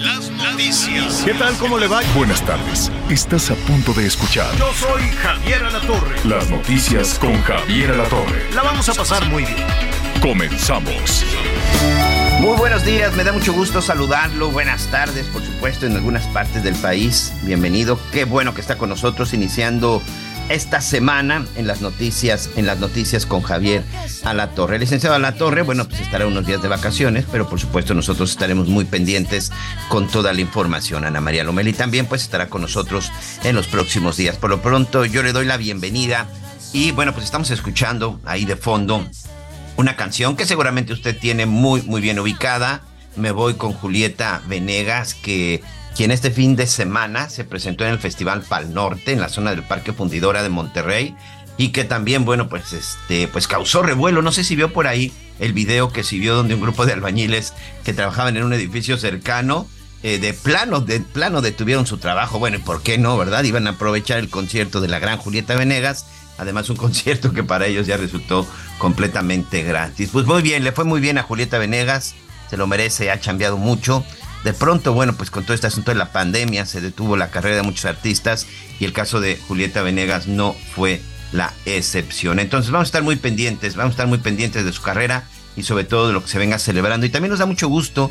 Las noticias. ¿Qué tal? ¿Cómo le va? Buenas tardes. Estás a punto de escuchar Yo soy Javier Alatorre. las noticias con Javier Alatorre. La vamos a pasar muy bien. Comenzamos. Muy buenos días, me da mucho gusto saludarlo. Buenas tardes, por supuesto, en algunas partes del país. Bienvenido. Qué bueno que está con nosotros iniciando esta semana en las noticias, en las noticias con Javier Alatorre. El licenciado Alatorre, bueno, pues estará unos días de vacaciones, pero por supuesto nosotros estaremos muy pendientes con toda la información. Ana María Lomeli también pues estará con nosotros en los próximos días. Por lo pronto yo le doy la bienvenida y bueno, pues estamos escuchando ahí de fondo una canción que seguramente usted tiene muy, muy bien ubicada. Me voy con Julieta Venegas, que quien este fin de semana se presentó en el Festival Pal Norte, en la zona del Parque Fundidora de Monterrey, y que también, bueno, pues este, pues causó revuelo. No sé si vio por ahí el video que se vio donde un grupo de albañiles que trabajaban en un edificio cercano, eh, de plano, de plano detuvieron su trabajo. Bueno, ¿y por qué no, verdad? Iban a aprovechar el concierto de la gran Julieta Venegas. Además, un concierto que para ellos ya resultó completamente gratis. Pues muy bien, le fue muy bien a Julieta Venegas, se lo merece, ha cambiado mucho. De pronto, bueno, pues con todo este asunto de la pandemia se detuvo la carrera de muchos artistas y el caso de Julieta Venegas no fue la excepción. Entonces vamos a estar muy pendientes, vamos a estar muy pendientes de su carrera y sobre todo de lo que se venga celebrando. Y también nos da mucho gusto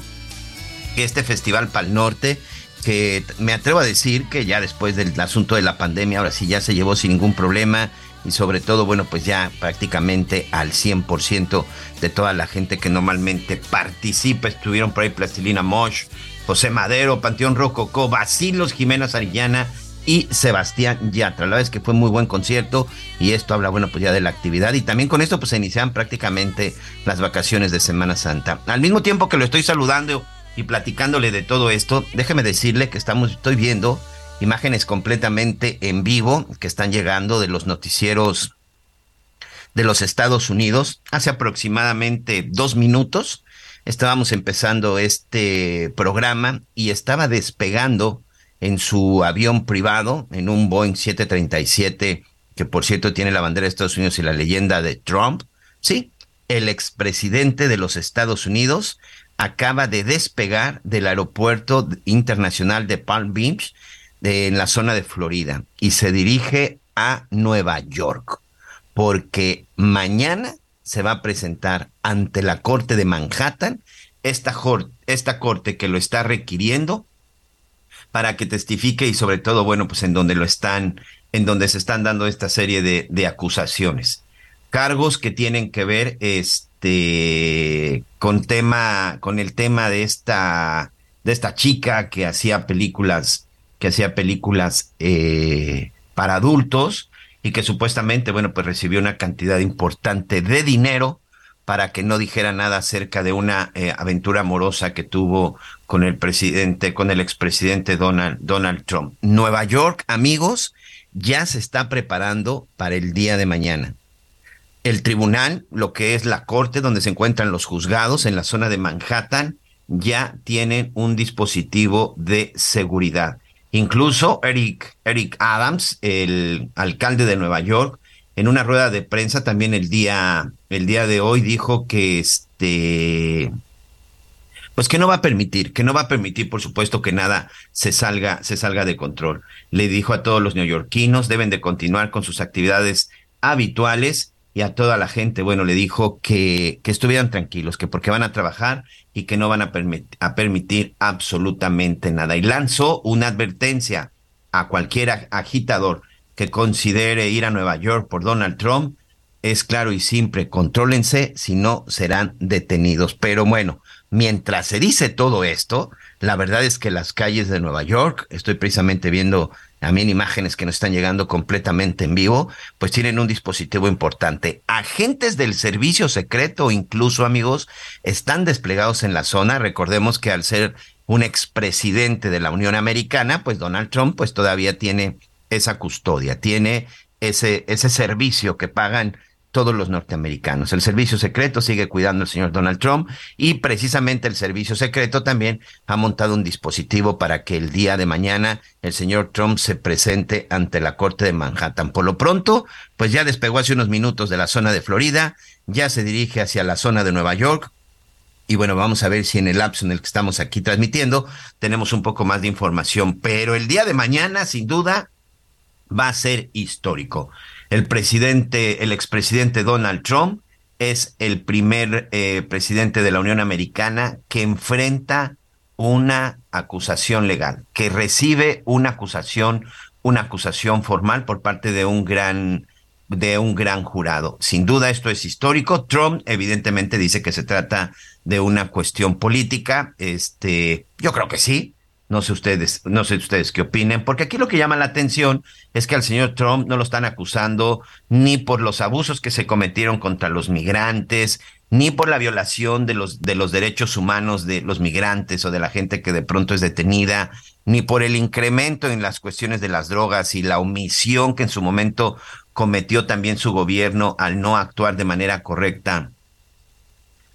que este Festival Pal Norte, que me atrevo a decir que ya después del asunto de la pandemia, ahora sí ya se llevó sin ningún problema y sobre todo, bueno, pues ya prácticamente al 100% de toda la gente que normalmente participa. Estuvieron por ahí Plastilina Mosh, José Madero, Panteón Rococó, Basilos Jiménez Arillana y Sebastián Yatra. La verdad es que fue muy buen concierto y esto habla, bueno, pues ya de la actividad y también con esto pues se inician prácticamente las vacaciones de Semana Santa. Al mismo tiempo que lo estoy saludando y platicándole de todo esto, déjeme decirle que estamos, estoy viendo imágenes completamente en vivo que están llegando de los noticieros de los Estados Unidos. Hace aproximadamente dos minutos estábamos empezando este programa y estaba despegando en su avión privado, en un Boeing 737, que por cierto tiene la bandera de Estados Unidos y la leyenda de Trump. Sí, el expresidente de los Estados Unidos acaba de despegar del aeropuerto internacional de Palm Beach en la zona de Florida y se dirige a Nueva York porque mañana se va a presentar ante la corte de Manhattan esta, esta corte que lo está requiriendo para que testifique y sobre todo, bueno, pues en donde lo están, en donde se están dando esta serie de, de acusaciones. Cargos que tienen que ver, este, con tema, con el tema de esta, de esta chica que hacía películas, que hacía películas eh, para adultos y que supuestamente, bueno, pues recibió una cantidad importante de dinero para que no dijera nada acerca de una eh, aventura amorosa que tuvo con el presidente, con el expresidente Donald, Donald Trump. Nueva York, amigos, ya se está preparando para el día de mañana. El tribunal, lo que es la corte donde se encuentran los juzgados en la zona de Manhattan, ya tienen un dispositivo de seguridad. Incluso Eric, Eric Adams, el alcalde de Nueva York, en una rueda de prensa también el día, el día de hoy dijo que este, pues que no va a permitir, que no va a permitir, por supuesto, que nada se salga, se salga de control. Le dijo a todos los neoyorquinos, deben de continuar con sus actividades habituales y a toda la gente, bueno, le dijo que, que estuvieran tranquilos, que porque van a trabajar y que no van a, a permitir absolutamente nada. Y lanzó una advertencia a cualquier ag- agitador que considere ir a Nueva York por Donald Trump. Es claro y simple, contrólense, si no serán detenidos. Pero bueno, mientras se dice todo esto, la verdad es que las calles de Nueva York, estoy precisamente viendo también imágenes que nos están llegando completamente en vivo, pues tienen un dispositivo importante. Agentes del servicio secreto, incluso amigos, están desplegados en la zona. Recordemos que al ser un expresidente de la Unión Americana, pues Donald Trump pues todavía tiene esa custodia, tiene ese, ese servicio que pagan todos los norteamericanos. El servicio secreto sigue cuidando al señor Donald Trump y precisamente el servicio secreto también ha montado un dispositivo para que el día de mañana el señor Trump se presente ante la Corte de Manhattan. Por lo pronto, pues ya despegó hace unos minutos de la zona de Florida, ya se dirige hacia la zona de Nueva York. Y bueno, vamos a ver si en el lapso en el que estamos aquí transmitiendo tenemos un poco más de información. Pero el día de mañana, sin duda, va a ser histórico. El presidente, el expresidente Donald Trump es el primer eh, presidente de la Unión Americana que enfrenta una acusación legal, que recibe una acusación, una acusación formal por parte de un gran de un gran jurado. Sin duda esto es histórico. Trump evidentemente dice que se trata de una cuestión política. Este, yo creo que sí. No sé ustedes, no sé ustedes qué opinen, porque aquí lo que llama la atención es que al señor Trump no lo están acusando ni por los abusos que se cometieron contra los migrantes, ni por la violación de los de los derechos humanos de los migrantes o de la gente que de pronto es detenida, ni por el incremento en las cuestiones de las drogas y la omisión que en su momento cometió también su gobierno al no actuar de manera correcta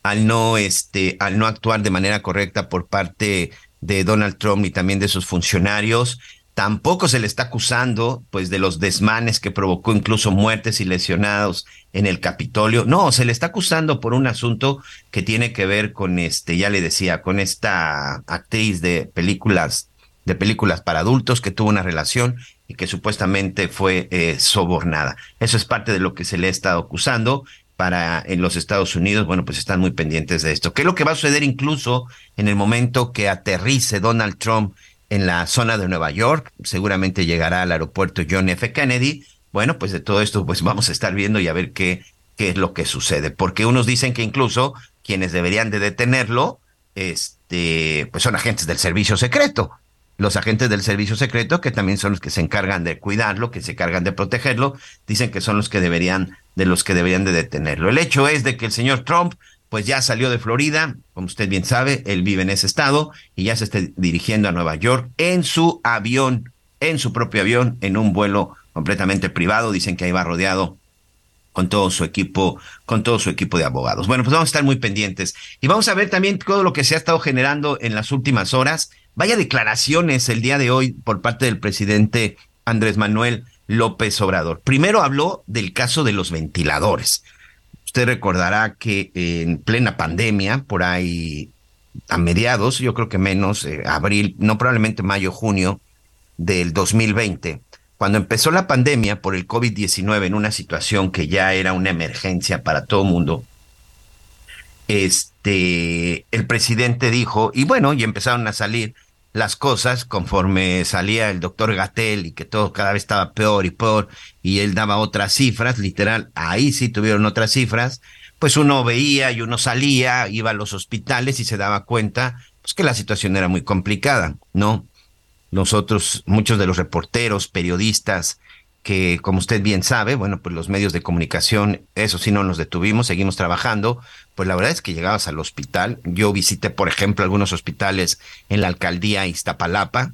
al no este al no actuar de manera correcta por parte de Donald Trump y también de sus funcionarios. Tampoco se le está acusando, pues, de los desmanes que provocó incluso muertes y lesionados en el Capitolio. No, se le está acusando por un asunto que tiene que ver con este, ya le decía, con esta actriz de películas, de películas para adultos que tuvo una relación y que supuestamente fue eh, sobornada. Eso es parte de lo que se le ha estado acusando para en los Estados Unidos, bueno, pues están muy pendientes de esto. ¿Qué es lo que va a suceder incluso en el momento que aterrice Donald Trump en la zona de Nueva York? Seguramente llegará al aeropuerto John F. Kennedy. Bueno, pues de todo esto pues vamos a estar viendo y a ver qué, qué es lo que sucede. Porque unos dicen que incluso quienes deberían de detenerlo, este, pues son agentes del servicio secreto los agentes del servicio secreto, que también son los que se encargan de cuidarlo, que se encargan de protegerlo, dicen que son los que deberían, de los que deberían de detenerlo. El hecho es de que el señor Trump, pues ya salió de Florida, como usted bien sabe, él vive en ese estado y ya se está dirigiendo a Nueva York en su avión, en su propio avión, en un vuelo completamente privado. Dicen que ahí va rodeado con todo su equipo, con todo su equipo de abogados. Bueno, pues vamos a estar muy pendientes y vamos a ver también todo lo que se ha estado generando en las últimas horas Vaya declaraciones el día de hoy por parte del presidente Andrés Manuel López Obrador. Primero habló del caso de los ventiladores. Usted recordará que en plena pandemia, por ahí a mediados, yo creo que menos, eh, abril, no probablemente mayo, junio del 2020, cuando empezó la pandemia por el COVID-19 en una situación que ya era una emergencia para todo el mundo, este, el presidente dijo, y bueno, y empezaron a salir las cosas conforme salía el doctor Gatel y que todo cada vez estaba peor y peor y él daba otras cifras, literal, ahí sí tuvieron otras cifras, pues uno veía y uno salía, iba a los hospitales y se daba cuenta pues que la situación era muy complicada, ¿no? Nosotros, muchos de los reporteros, periodistas, que como usted bien sabe, bueno, pues los medios de comunicación, eso sí no nos detuvimos, seguimos trabajando, pues la verdad es que llegabas al hospital, yo visité, por ejemplo, algunos hospitales en la alcaldía Iztapalapa,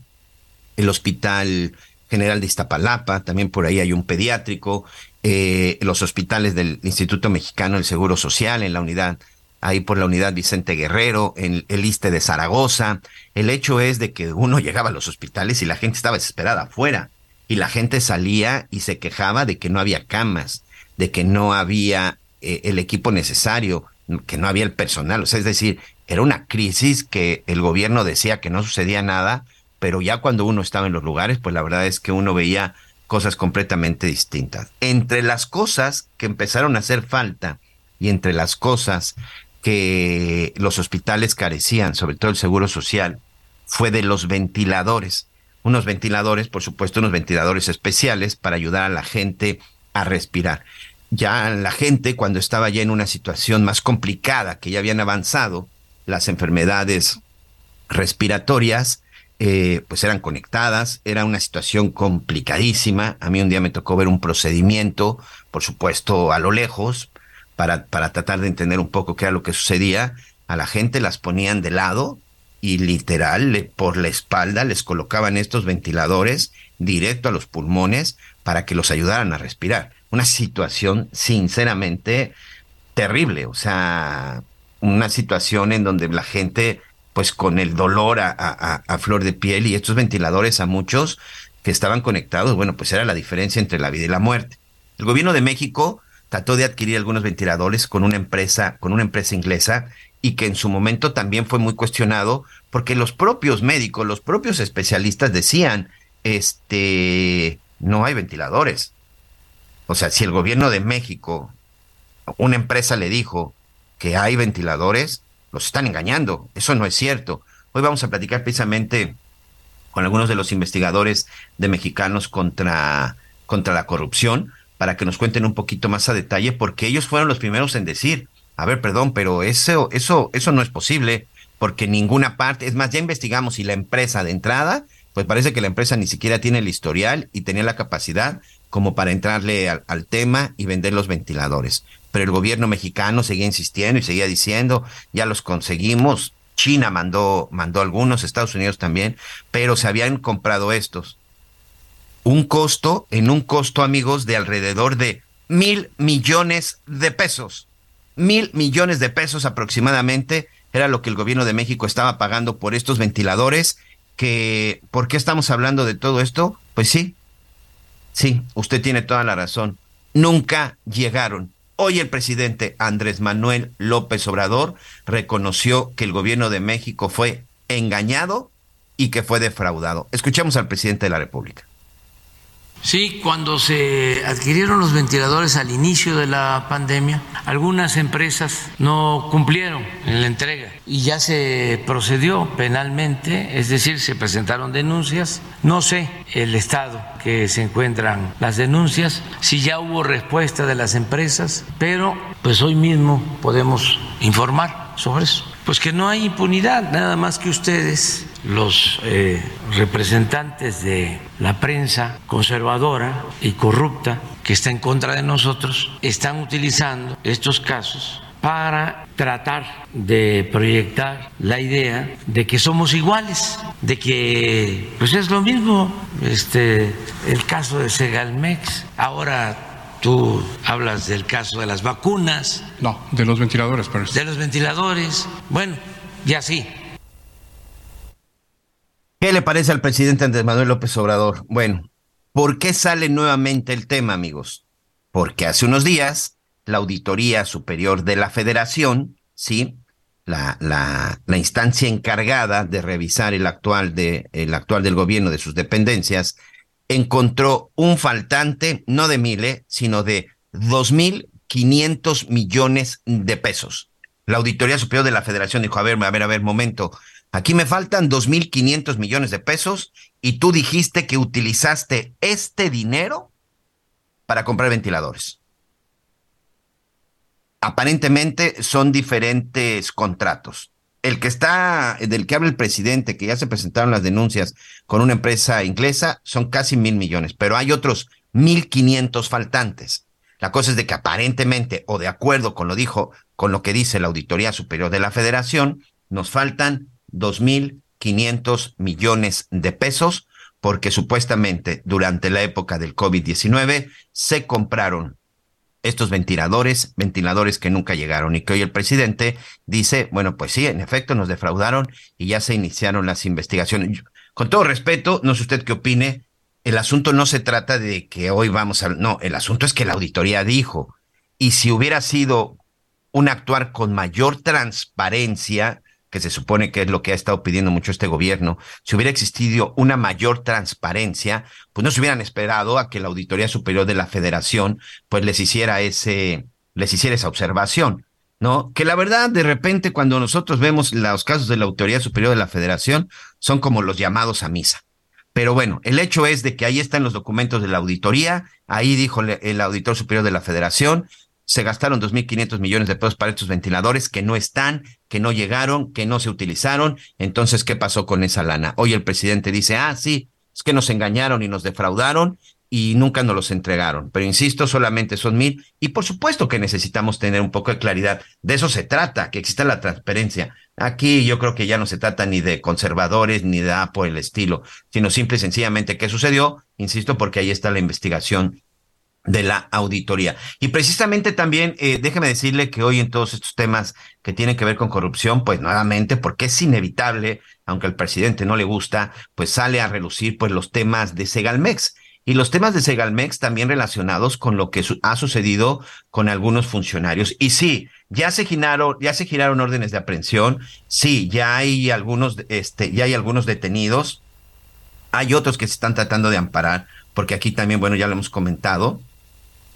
el Hospital General de Iztapalapa, también por ahí hay un pediátrico, eh, los hospitales del Instituto Mexicano del Seguro Social, en la unidad, ahí por la unidad Vicente Guerrero, en el ISTE de Zaragoza. El hecho es de que uno llegaba a los hospitales y la gente estaba desesperada afuera y la gente salía y se quejaba de que no había camas, de que no había eh, el equipo necesario, que no había el personal. O sea, es decir, era una crisis que el gobierno decía que no sucedía nada, pero ya cuando uno estaba en los lugares, pues la verdad es que uno veía cosas completamente distintas. Entre las cosas que empezaron a hacer falta y entre las cosas que los hospitales carecían, sobre todo el seguro social, fue de los ventiladores unos ventiladores, por supuesto, unos ventiladores especiales para ayudar a la gente a respirar. Ya la gente, cuando estaba ya en una situación más complicada, que ya habían avanzado las enfermedades respiratorias, eh, pues eran conectadas, era una situación complicadísima. A mí un día me tocó ver un procedimiento, por supuesto, a lo lejos, para, para tratar de entender un poco qué era lo que sucedía. A la gente las ponían de lado y literal por la espalda les colocaban estos ventiladores directo a los pulmones para que los ayudaran a respirar. Una situación sinceramente terrible, o sea, una situación en donde la gente, pues con el dolor a, a, flor de piel y estos ventiladores a muchos que estaban conectados, bueno, pues era la diferencia entre la vida y la muerte. El gobierno de México trató de adquirir algunos ventiladores con una empresa, con una empresa inglesa y que en su momento también fue muy cuestionado porque los propios médicos, los propios especialistas decían, este, no hay ventiladores. O sea, si el gobierno de México, una empresa le dijo que hay ventiladores, los están engañando. Eso no es cierto. Hoy vamos a platicar precisamente con algunos de los investigadores de mexicanos contra, contra la corrupción para que nos cuenten un poquito más a detalle, porque ellos fueron los primeros en decir, a ver, perdón, pero eso, eso, eso no es posible, porque ninguna parte, es más, ya investigamos y la empresa de entrada, pues parece que la empresa ni siquiera tiene el historial y tenía la capacidad como para entrarle al, tema y vender los ventiladores. Pero el gobierno mexicano seguía insistiendo y seguía diciendo, ya los conseguimos. China mandó, mandó algunos, Estados Unidos también, pero se habían comprado estos. Un costo, en un costo, amigos, de alrededor de mil millones de pesos. Mil millones de pesos aproximadamente era lo que el gobierno de México estaba pagando por estos ventiladores. Que, ¿por qué estamos hablando de todo esto? Pues sí, Sí, usted tiene toda la razón. Nunca llegaron. Hoy el presidente Andrés Manuel López Obrador reconoció que el gobierno de México fue engañado y que fue defraudado. Escuchemos al presidente de la República. Sí, cuando se adquirieron los ventiladores al inicio de la pandemia, algunas empresas no cumplieron en la entrega y ya se procedió penalmente, es decir, se presentaron denuncias. No sé el estado que se encuentran las denuncias, si ya hubo respuesta de las empresas, pero pues hoy mismo podemos informar sobre eso. Pues que no hay impunidad, nada más que ustedes los eh, representantes de la prensa conservadora y corrupta que está en contra de nosotros están utilizando estos casos para tratar de proyectar la idea de que somos iguales, de que pues es lo mismo este el caso de Segalmex, ahora Tú hablas del caso de las vacunas. No, de los ventiladores, pero... De los ventiladores. Bueno, ya sí, ¿Qué le parece al presidente Andrés Manuel López Obrador? Bueno, ¿por qué sale nuevamente el tema, amigos? Porque hace unos días la Auditoría Superior de la Federación, sí, la, la, la instancia encargada de revisar el actual, de, el actual del gobierno de sus dependencias, encontró un faltante, no de miles, eh, sino de dos mil quinientos millones de pesos. La Auditoría Superior de la Federación dijo, a ver, a ver, a ver, momento, Aquí me faltan 2.500 millones de pesos y tú dijiste que utilizaste este dinero para comprar ventiladores. Aparentemente son diferentes contratos. El que está, del que habla el presidente, que ya se presentaron las denuncias con una empresa inglesa, son casi mil millones, pero hay otros 1.500 faltantes. La cosa es de que aparentemente, o de acuerdo con lo dijo, con lo que dice la Auditoría Superior de la Federación, nos faltan 2.500 millones de pesos porque supuestamente durante la época del COVID-19 se compraron estos ventiladores, ventiladores que nunca llegaron y que hoy el presidente dice, bueno, pues sí, en efecto nos defraudaron y ya se iniciaron las investigaciones. Con todo respeto, no sé usted qué opine, el asunto no se trata de que hoy vamos a... No, el asunto es que la auditoría dijo, y si hubiera sido un actuar con mayor transparencia, que se supone que es lo que ha estado pidiendo mucho este gobierno, si hubiera existido una mayor transparencia, pues no se hubieran esperado a que la Auditoría Superior de la Federación pues les hiciera ese, les hiciera esa observación, ¿no? Que la verdad, de repente, cuando nosotros vemos los casos de la Auditoría Superior de la Federación, son como los llamados a misa. Pero bueno, el hecho es de que ahí están los documentos de la auditoría, ahí dijo el auditor superior de la Federación, se gastaron 2.500 millones de pesos para estos ventiladores que no están, que no llegaron, que no se utilizaron. Entonces, ¿qué pasó con esa lana? Hoy el presidente dice, ah, sí, es que nos engañaron y nos defraudaron y nunca nos los entregaron. Pero insisto, solamente son mil. Y por supuesto que necesitamos tener un poco de claridad. De eso se trata, que exista la transparencia. Aquí yo creo que ya no se trata ni de conservadores ni de por el estilo, sino simple y sencillamente qué sucedió. Insisto, porque ahí está la investigación de la auditoría. Y precisamente también, eh, déjeme decirle que hoy en todos estos temas que tienen que ver con corrupción, pues nuevamente, porque es inevitable, aunque al presidente no le gusta, pues sale a relucir pues los temas de Segalmex y los temas de Segalmex también relacionados con lo que ha sucedido con algunos funcionarios. Y sí, ya se giraron, ya se giraron órdenes de aprehensión. Sí, ya hay algunos, este, ya hay algunos detenidos. Hay otros que se están tratando de amparar, porque aquí también, bueno, ya lo hemos comentado.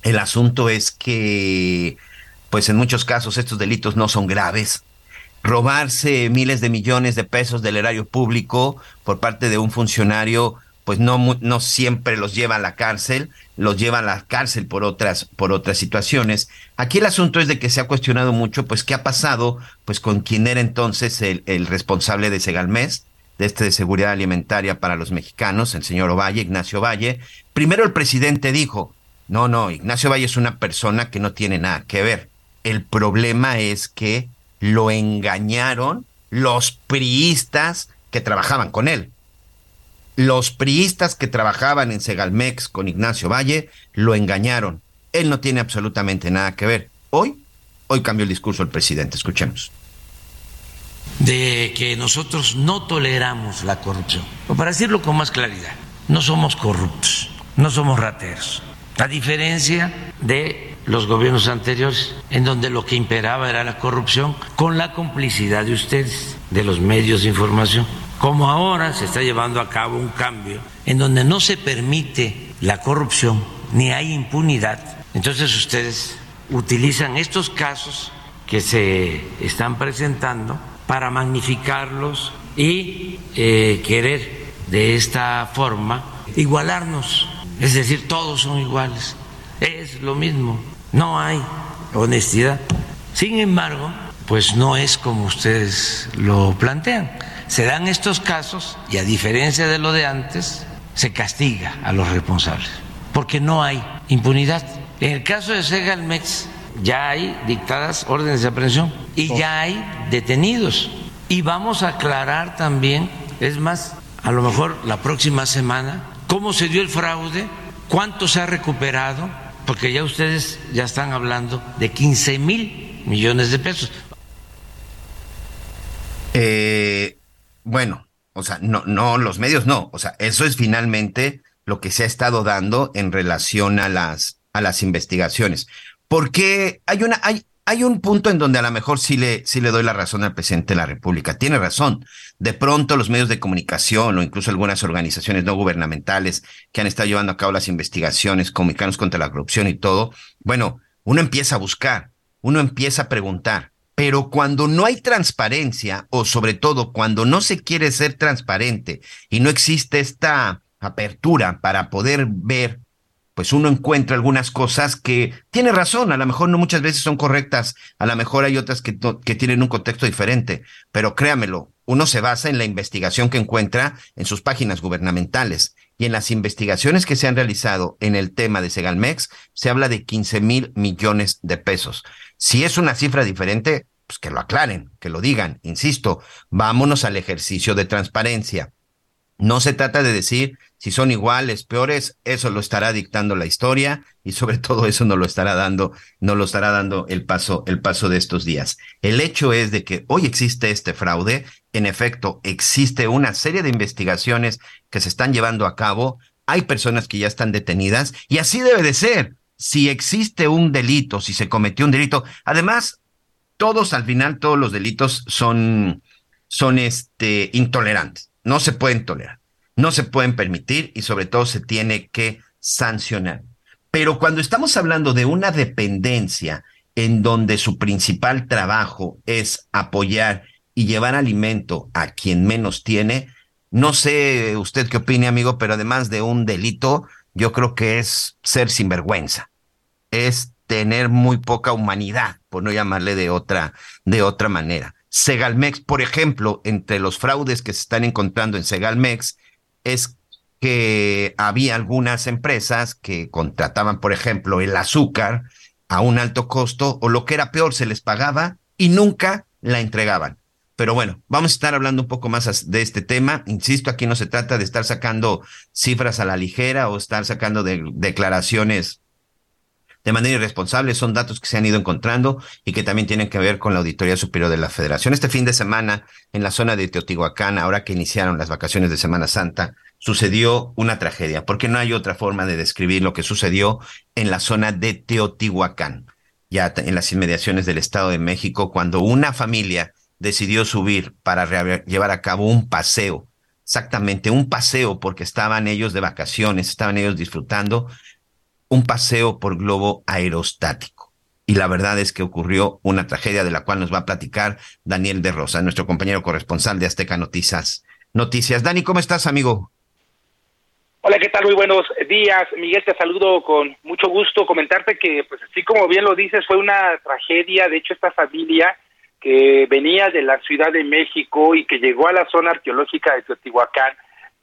El asunto es que, pues en muchos casos estos delitos no son graves. Robarse miles de millones de pesos del erario público por parte de un funcionario pues no, no siempre los lleva a la cárcel, los lleva a la cárcel por otras, por otras situaciones. Aquí el asunto es de que se ha cuestionado mucho, pues, qué ha pasado, pues, con quien era entonces el, responsable de Segalmés, de este de seguridad alimentaria para los mexicanos, el señor Ovalle, Ignacio Valle. Primero el presidente dijo, no, no, Ignacio Valle es una persona que no tiene nada que ver. El problema es que lo engañaron los priistas que trabajaban con él. Los priistas que trabajaban en Segalmex con Ignacio Valle lo engañaron. Él no tiene absolutamente nada que ver. Hoy, hoy cambió el discurso el presidente. Escuchemos. De que nosotros no toleramos la corrupción. O para decirlo con más claridad, no somos corruptos, no somos rateros. A diferencia de los gobiernos anteriores, en donde lo que imperaba era la corrupción, con la complicidad de ustedes, de los medios de información. Como ahora se está llevando a cabo un cambio en donde no se permite la corrupción ni hay impunidad, entonces ustedes utilizan estos casos que se están presentando para magnificarlos y eh, querer de esta forma igualarnos, es decir, todos son iguales, es lo mismo, no hay honestidad. Sin embargo, pues no es como ustedes lo plantean se dan estos casos y a diferencia de lo de antes, se castiga a los responsables, porque no hay impunidad. En el caso de Segalmex ya hay dictadas órdenes de aprehensión y ya hay detenidos. Y vamos a aclarar también, es más, a lo mejor la próxima semana, cómo se dio el fraude, cuánto se ha recuperado, porque ya ustedes ya están hablando de 15 mil millones de pesos. Eh, bueno, o sea, no, no, los medios no. O sea, eso es finalmente lo que se ha estado dando en relación a las, a las investigaciones. Porque hay una, hay, hay un punto en donde a lo mejor sí le, sí le doy la razón al presidente de la República. Tiene razón. De pronto los medios de comunicación o incluso algunas organizaciones no gubernamentales que han estado llevando a cabo las investigaciones, comunicanos contra la corrupción y todo, bueno, uno empieza a buscar, uno empieza a preguntar. Pero cuando no hay transparencia, o sobre todo cuando no se quiere ser transparente y no existe esta apertura para poder ver, pues uno encuentra algunas cosas que tiene razón, a lo mejor no muchas veces son correctas, a lo mejor hay otras que, tienen un contexto diferente, pero créamelo, uno se basa en la investigación que encuentra en sus páginas gubernamentales y en las investigaciones que se han realizado en el tema de Segalmex, se habla de 15 mil millones de pesos. Si es una cifra diferente, pues que lo aclaren, que lo digan. Insisto, vámonos al ejercicio de transparencia. No se trata de decir si son iguales, peores, eso lo estará dictando la historia y sobre todo eso no lo estará dando, no lo estará dando el paso, el paso de estos días. El hecho es de que hoy existe este fraude, en efecto, existe una serie de investigaciones que se están llevando a cabo, hay personas que ya están detenidas y así debe de ser si existe un delito, si se cometió un delito. Además, todos al final, todos los delitos son, son este, intolerantes. No se pueden tolerar, no se pueden permitir y sobre todo se tiene que sancionar. Pero cuando estamos hablando de una dependencia en donde su principal trabajo es apoyar y llevar alimento a quien menos tiene, no sé usted qué opine, amigo, pero además de un delito, yo creo que es ser sinvergüenza. Es tener muy poca humanidad, por no llamarle de otra, de otra manera. Segalmex, por ejemplo, entre los fraudes que se están encontrando en Segalmex es que había algunas empresas que contrataban, por ejemplo, el azúcar a un alto costo o lo que era peor, se les pagaba y nunca la entregaban. Pero bueno, vamos a estar hablando un poco más de este tema. Insisto, aquí no se trata de estar sacando cifras a la ligera o estar sacando de declaraciones de manera irresponsable. Son datos que se han ido encontrando y que también tienen que ver con la Auditoría Superior de la Federación. Este fin de semana, en la zona de Teotihuacán, ahora que iniciaron las vacaciones de Semana Santa, sucedió una tragedia, porque no hay otra forma de describir lo que sucedió en la zona de Teotihuacán, ya en las inmediaciones del Estado de México, cuando una familia decidió subir para llevar a cabo un paseo, exactamente un paseo porque estaban ellos de vacaciones, estaban ellos disfrutando, un paseo por globo aerostático. Y la verdad es que ocurrió una tragedia de la cual nos va a platicar Daniel de Rosa, nuestro compañero corresponsal de Azteca Noticias. Noticias. Dani, ¿cómo estás, amigo? Hola, ¿qué tal? Muy buenos días. Miguel, te saludo con mucho gusto. Comentarte que, pues así como bien lo dices, fue una tragedia. De hecho, esta familia que venía de la Ciudad de México y que llegó a la zona arqueológica de Teotihuacán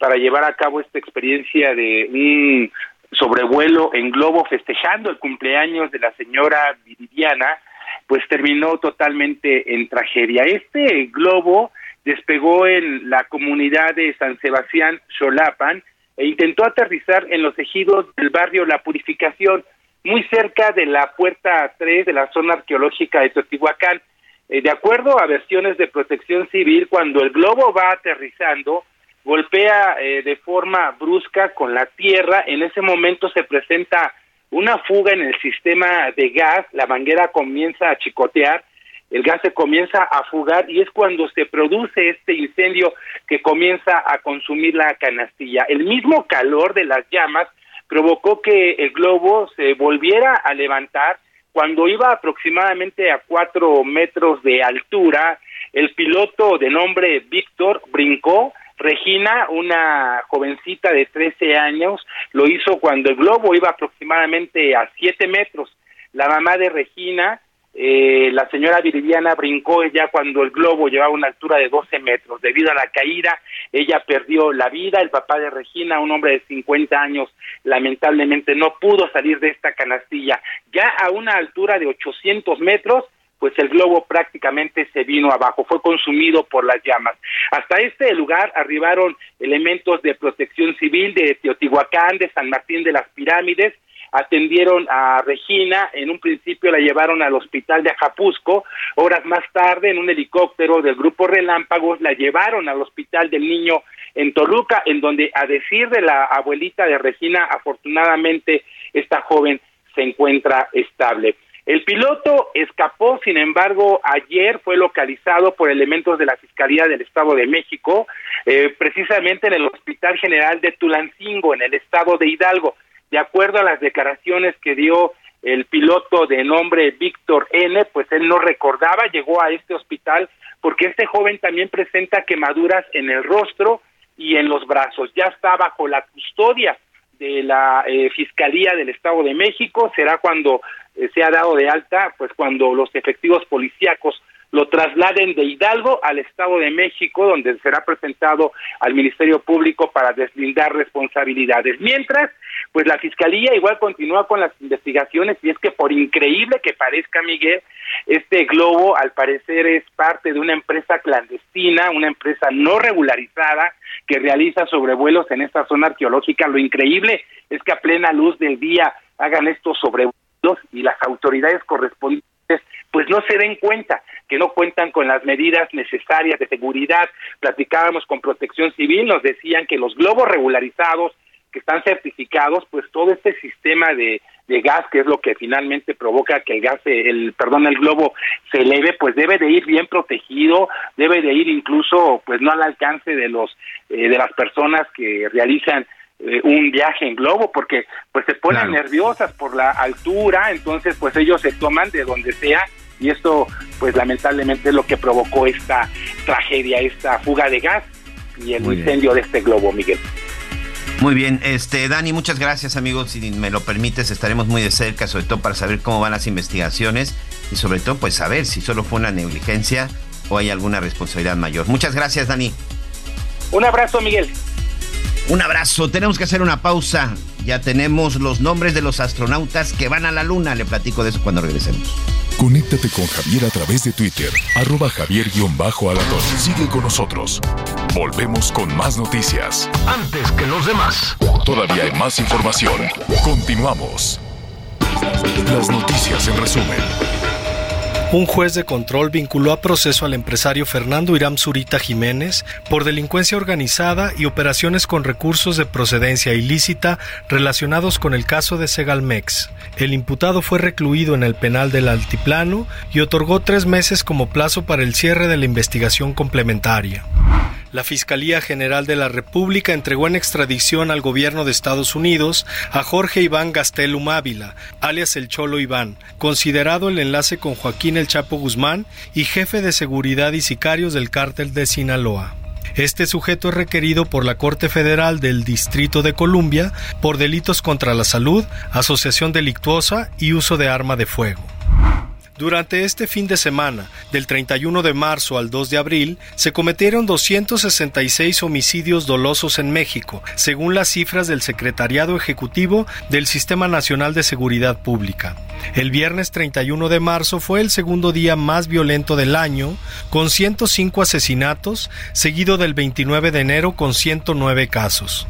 para llevar a cabo esta experiencia de un sobrevuelo en globo festejando el cumpleaños de la señora Viridiana, pues terminó totalmente en tragedia. Este globo despegó en la comunidad de San Sebastián Xolapan e intentó aterrizar en los ejidos del barrio La Purificación, muy cerca de la puerta 3 de la zona arqueológica de Teotihuacán. Eh, de acuerdo a versiones de protección civil, cuando el globo va aterrizando, golpea eh, de forma brusca con la tierra, en ese momento se presenta una fuga en el sistema de gas, la manguera comienza a chicotear, el gas se comienza a fugar y es cuando se produce este incendio que comienza a consumir la canastilla. El mismo calor de las llamas provocó que el globo se volviera a levantar cuando iba aproximadamente a cuatro metros de altura, el piloto de nombre Víctor brincó. Regina, una jovencita de 13 años, lo hizo cuando el globo iba aproximadamente a siete metros. La mamá de Regina eh, la señora Viridiana brincó ya cuando el globo llevaba una altura de 12 metros. Debido a la caída, ella perdió la vida. El papá de Regina, un hombre de 50 años, lamentablemente no pudo salir de esta canastilla. Ya a una altura de 800 metros, pues el globo prácticamente se vino abajo, fue consumido por las llamas. Hasta este lugar arribaron elementos de protección civil de Teotihuacán, de San Martín de las Pirámides, atendieron a Regina, en un principio la llevaron al hospital de Ajapusco, horas más tarde en un helicóptero del grupo Relámpagos la llevaron al hospital del niño en Toluca, en donde a decir de la abuelita de Regina, afortunadamente esta joven se encuentra estable. El piloto escapó, sin embargo, ayer fue localizado por elementos de la Fiscalía del Estado de México, eh, precisamente en el Hospital General de Tulancingo, en el estado de Hidalgo de acuerdo a las declaraciones que dio el piloto de nombre Víctor N, pues él no recordaba, llegó a este hospital porque este joven también presenta quemaduras en el rostro y en los brazos. Ya está bajo la custodia de la eh, Fiscalía del Estado de México, será cuando eh, se ha dado de alta, pues cuando los efectivos policíacos lo trasladen de Hidalgo al Estado de México, donde será presentado al Ministerio Público para deslindar responsabilidades. Mientras, pues la Fiscalía igual continúa con las investigaciones y es que por increíble que parezca, Miguel, este globo al parecer es parte de una empresa clandestina, una empresa no regularizada que realiza sobrevuelos en esta zona arqueológica. Lo increíble es que a plena luz del día hagan estos sobrevuelos y las autoridades correspondientes pues no se den cuenta que no cuentan con las medidas necesarias de seguridad. Platicábamos con Protección Civil, nos decían que los globos regularizados que están certificados, pues todo este sistema de, de gas, que es lo que finalmente provoca que el gas, el perdón, el globo se eleve, pues debe de ir bien protegido, debe de ir incluso, pues no al alcance de los eh, de las personas que realizan eh, un viaje en globo, porque pues se ponen nerviosas por la altura, entonces pues ellos se toman de donde sea y esto pues lamentablemente es lo que provocó esta tragedia, esta fuga de gas y el incendio de este globo, Miguel. Muy bien, este Dani, muchas gracias amigos, si me lo permites estaremos muy de cerca, sobre todo para saber cómo van las investigaciones y sobre todo pues saber si solo fue una negligencia o hay alguna responsabilidad mayor. Muchas gracias Dani. Un abrazo Miguel. Un abrazo, tenemos que hacer una pausa, ya tenemos los nombres de los astronautas que van a la luna, le platico de eso cuando regresemos. Conéctate con Javier a través de Twitter, arroba javier-alatón. Sigue con nosotros. Volvemos con más noticias. Antes que los demás. Todavía hay más información. Continuamos. Las noticias en resumen. Un juez de control vinculó a proceso al empresario Fernando Iram Zurita Jiménez por delincuencia organizada y operaciones con recursos de procedencia ilícita relacionados con el caso de Segalmex. El imputado fue recluido en el penal del Altiplano y otorgó tres meses como plazo para el cierre de la investigación complementaria. La Fiscalía General de la República entregó en extradición al gobierno de Estados Unidos a Jorge Iván Gastelum Ávila, alias el Cholo Iván, considerado el enlace con Joaquín El Chapo Guzmán y jefe de seguridad y sicarios del cártel de Sinaloa. Este sujeto es requerido por la Corte Federal del Distrito de Columbia por delitos contra la salud, asociación delictuosa y uso de arma de fuego. Durante este fin de semana, del 31 de marzo al 2 de abril, se cometieron 266 homicidios dolosos en México, según las cifras del Secretariado Ejecutivo del Sistema Nacional de Seguridad Pública. El viernes 31 de marzo fue el segundo día más violento del año, con 105 asesinatos, seguido del 29 de enero con 109 casos.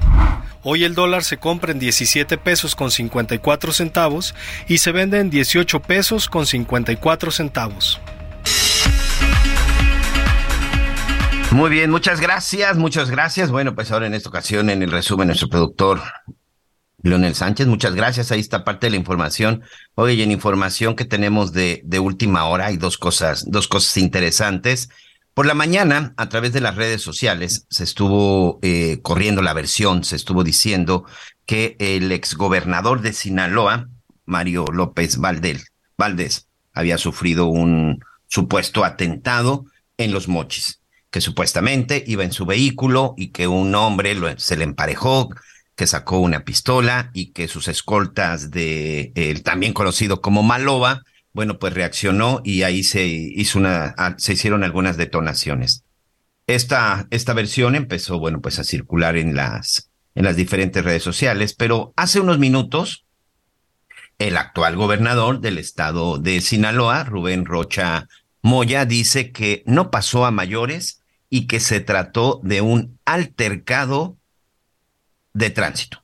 Hoy el dólar se compra en 17 pesos con 54 centavos y se vende en 18 pesos con 54 centavos. Muy bien, muchas gracias, muchas gracias. Bueno, pues ahora en esta ocasión en el resumen nuestro productor Leonel Sánchez, muchas gracias. Ahí está parte de la información. Oye, en información que tenemos de, de última hora hay dos cosas, dos cosas interesantes. Por la mañana, a través de las redes sociales, se estuvo eh, corriendo la versión, se estuvo diciendo que el exgobernador de Sinaloa, Mario López Valdés, Valdés, había sufrido un supuesto atentado en Los Mochis, que supuestamente iba en su vehículo y que un hombre se le emparejó, que sacó una pistola y que sus escoltas de el también conocido como Maloba bueno, pues reaccionó y ahí se hizo una, se hicieron algunas detonaciones. Esta, esta versión empezó, bueno, pues a circular en las, en las diferentes redes sociales, pero hace unos minutos, el actual gobernador del estado de Sinaloa, Rubén Rocha Moya, dice que no pasó a mayores y que se trató de un altercado de tránsito.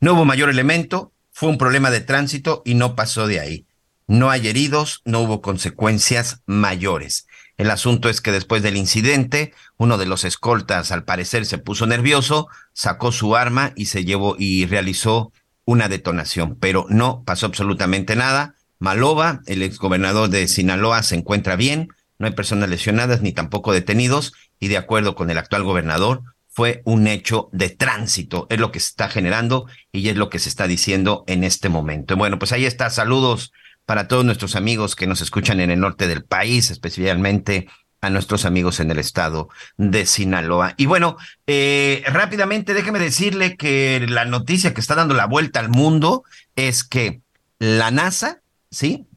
No hubo mayor elemento, fue un problema de tránsito y no pasó de ahí. No hay heridos, no hubo consecuencias mayores. El asunto es que después del incidente, uno de los escoltas al parecer se puso nervioso, sacó su arma y se llevó y realizó una detonación, pero no pasó absolutamente nada. Maloba, el exgobernador de Sinaloa, se encuentra bien, no hay personas lesionadas ni tampoco detenidos y de acuerdo con el actual gobernador, fue un hecho de tránsito, es lo que se está generando y es lo que se está diciendo en este momento. Bueno, pues ahí está, saludos para todos nuestros amigos que nos escuchan en el norte del país, especialmente a nuestros amigos en el estado de Sinaloa. Y bueno, eh, rápidamente déjeme decirle que la noticia que está dando la vuelta al mundo es que la NASA, ¿sí?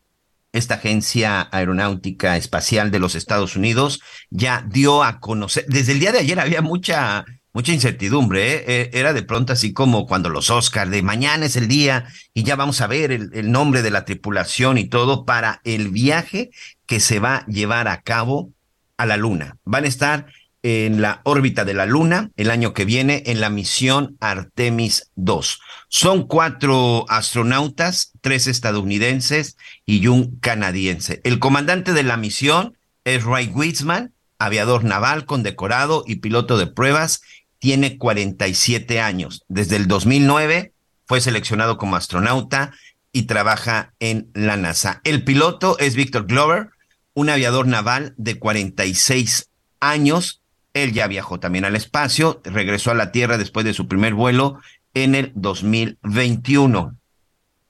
Esta agencia aeronáutica espacial de los Estados Unidos ya dio a conocer, desde el día de ayer había mucha mucha incertidumbre, ¿eh? ¿eh? Era de pronto así como cuando los Oscars, de mañana es el día y ya vamos a ver el, nombre de la tripulación y todo para el viaje que se va a llevar a cabo a la Luna. Van a estar en la órbita de la Luna el año que viene en la misión Artemis 2. Son cuatro astronautas, tres estadounidenses y un canadiense. El comandante de la misión es Ray Witzman, aviador naval condecorado y piloto de pruebas tiene 47 años. Desde el 2009 fue seleccionado como astronauta y trabaja en la NASA. El piloto es Victor Glover, un aviador naval de 46 años. Él ya viajó también al espacio, regresó a la Tierra después de su primer vuelo en el 2021.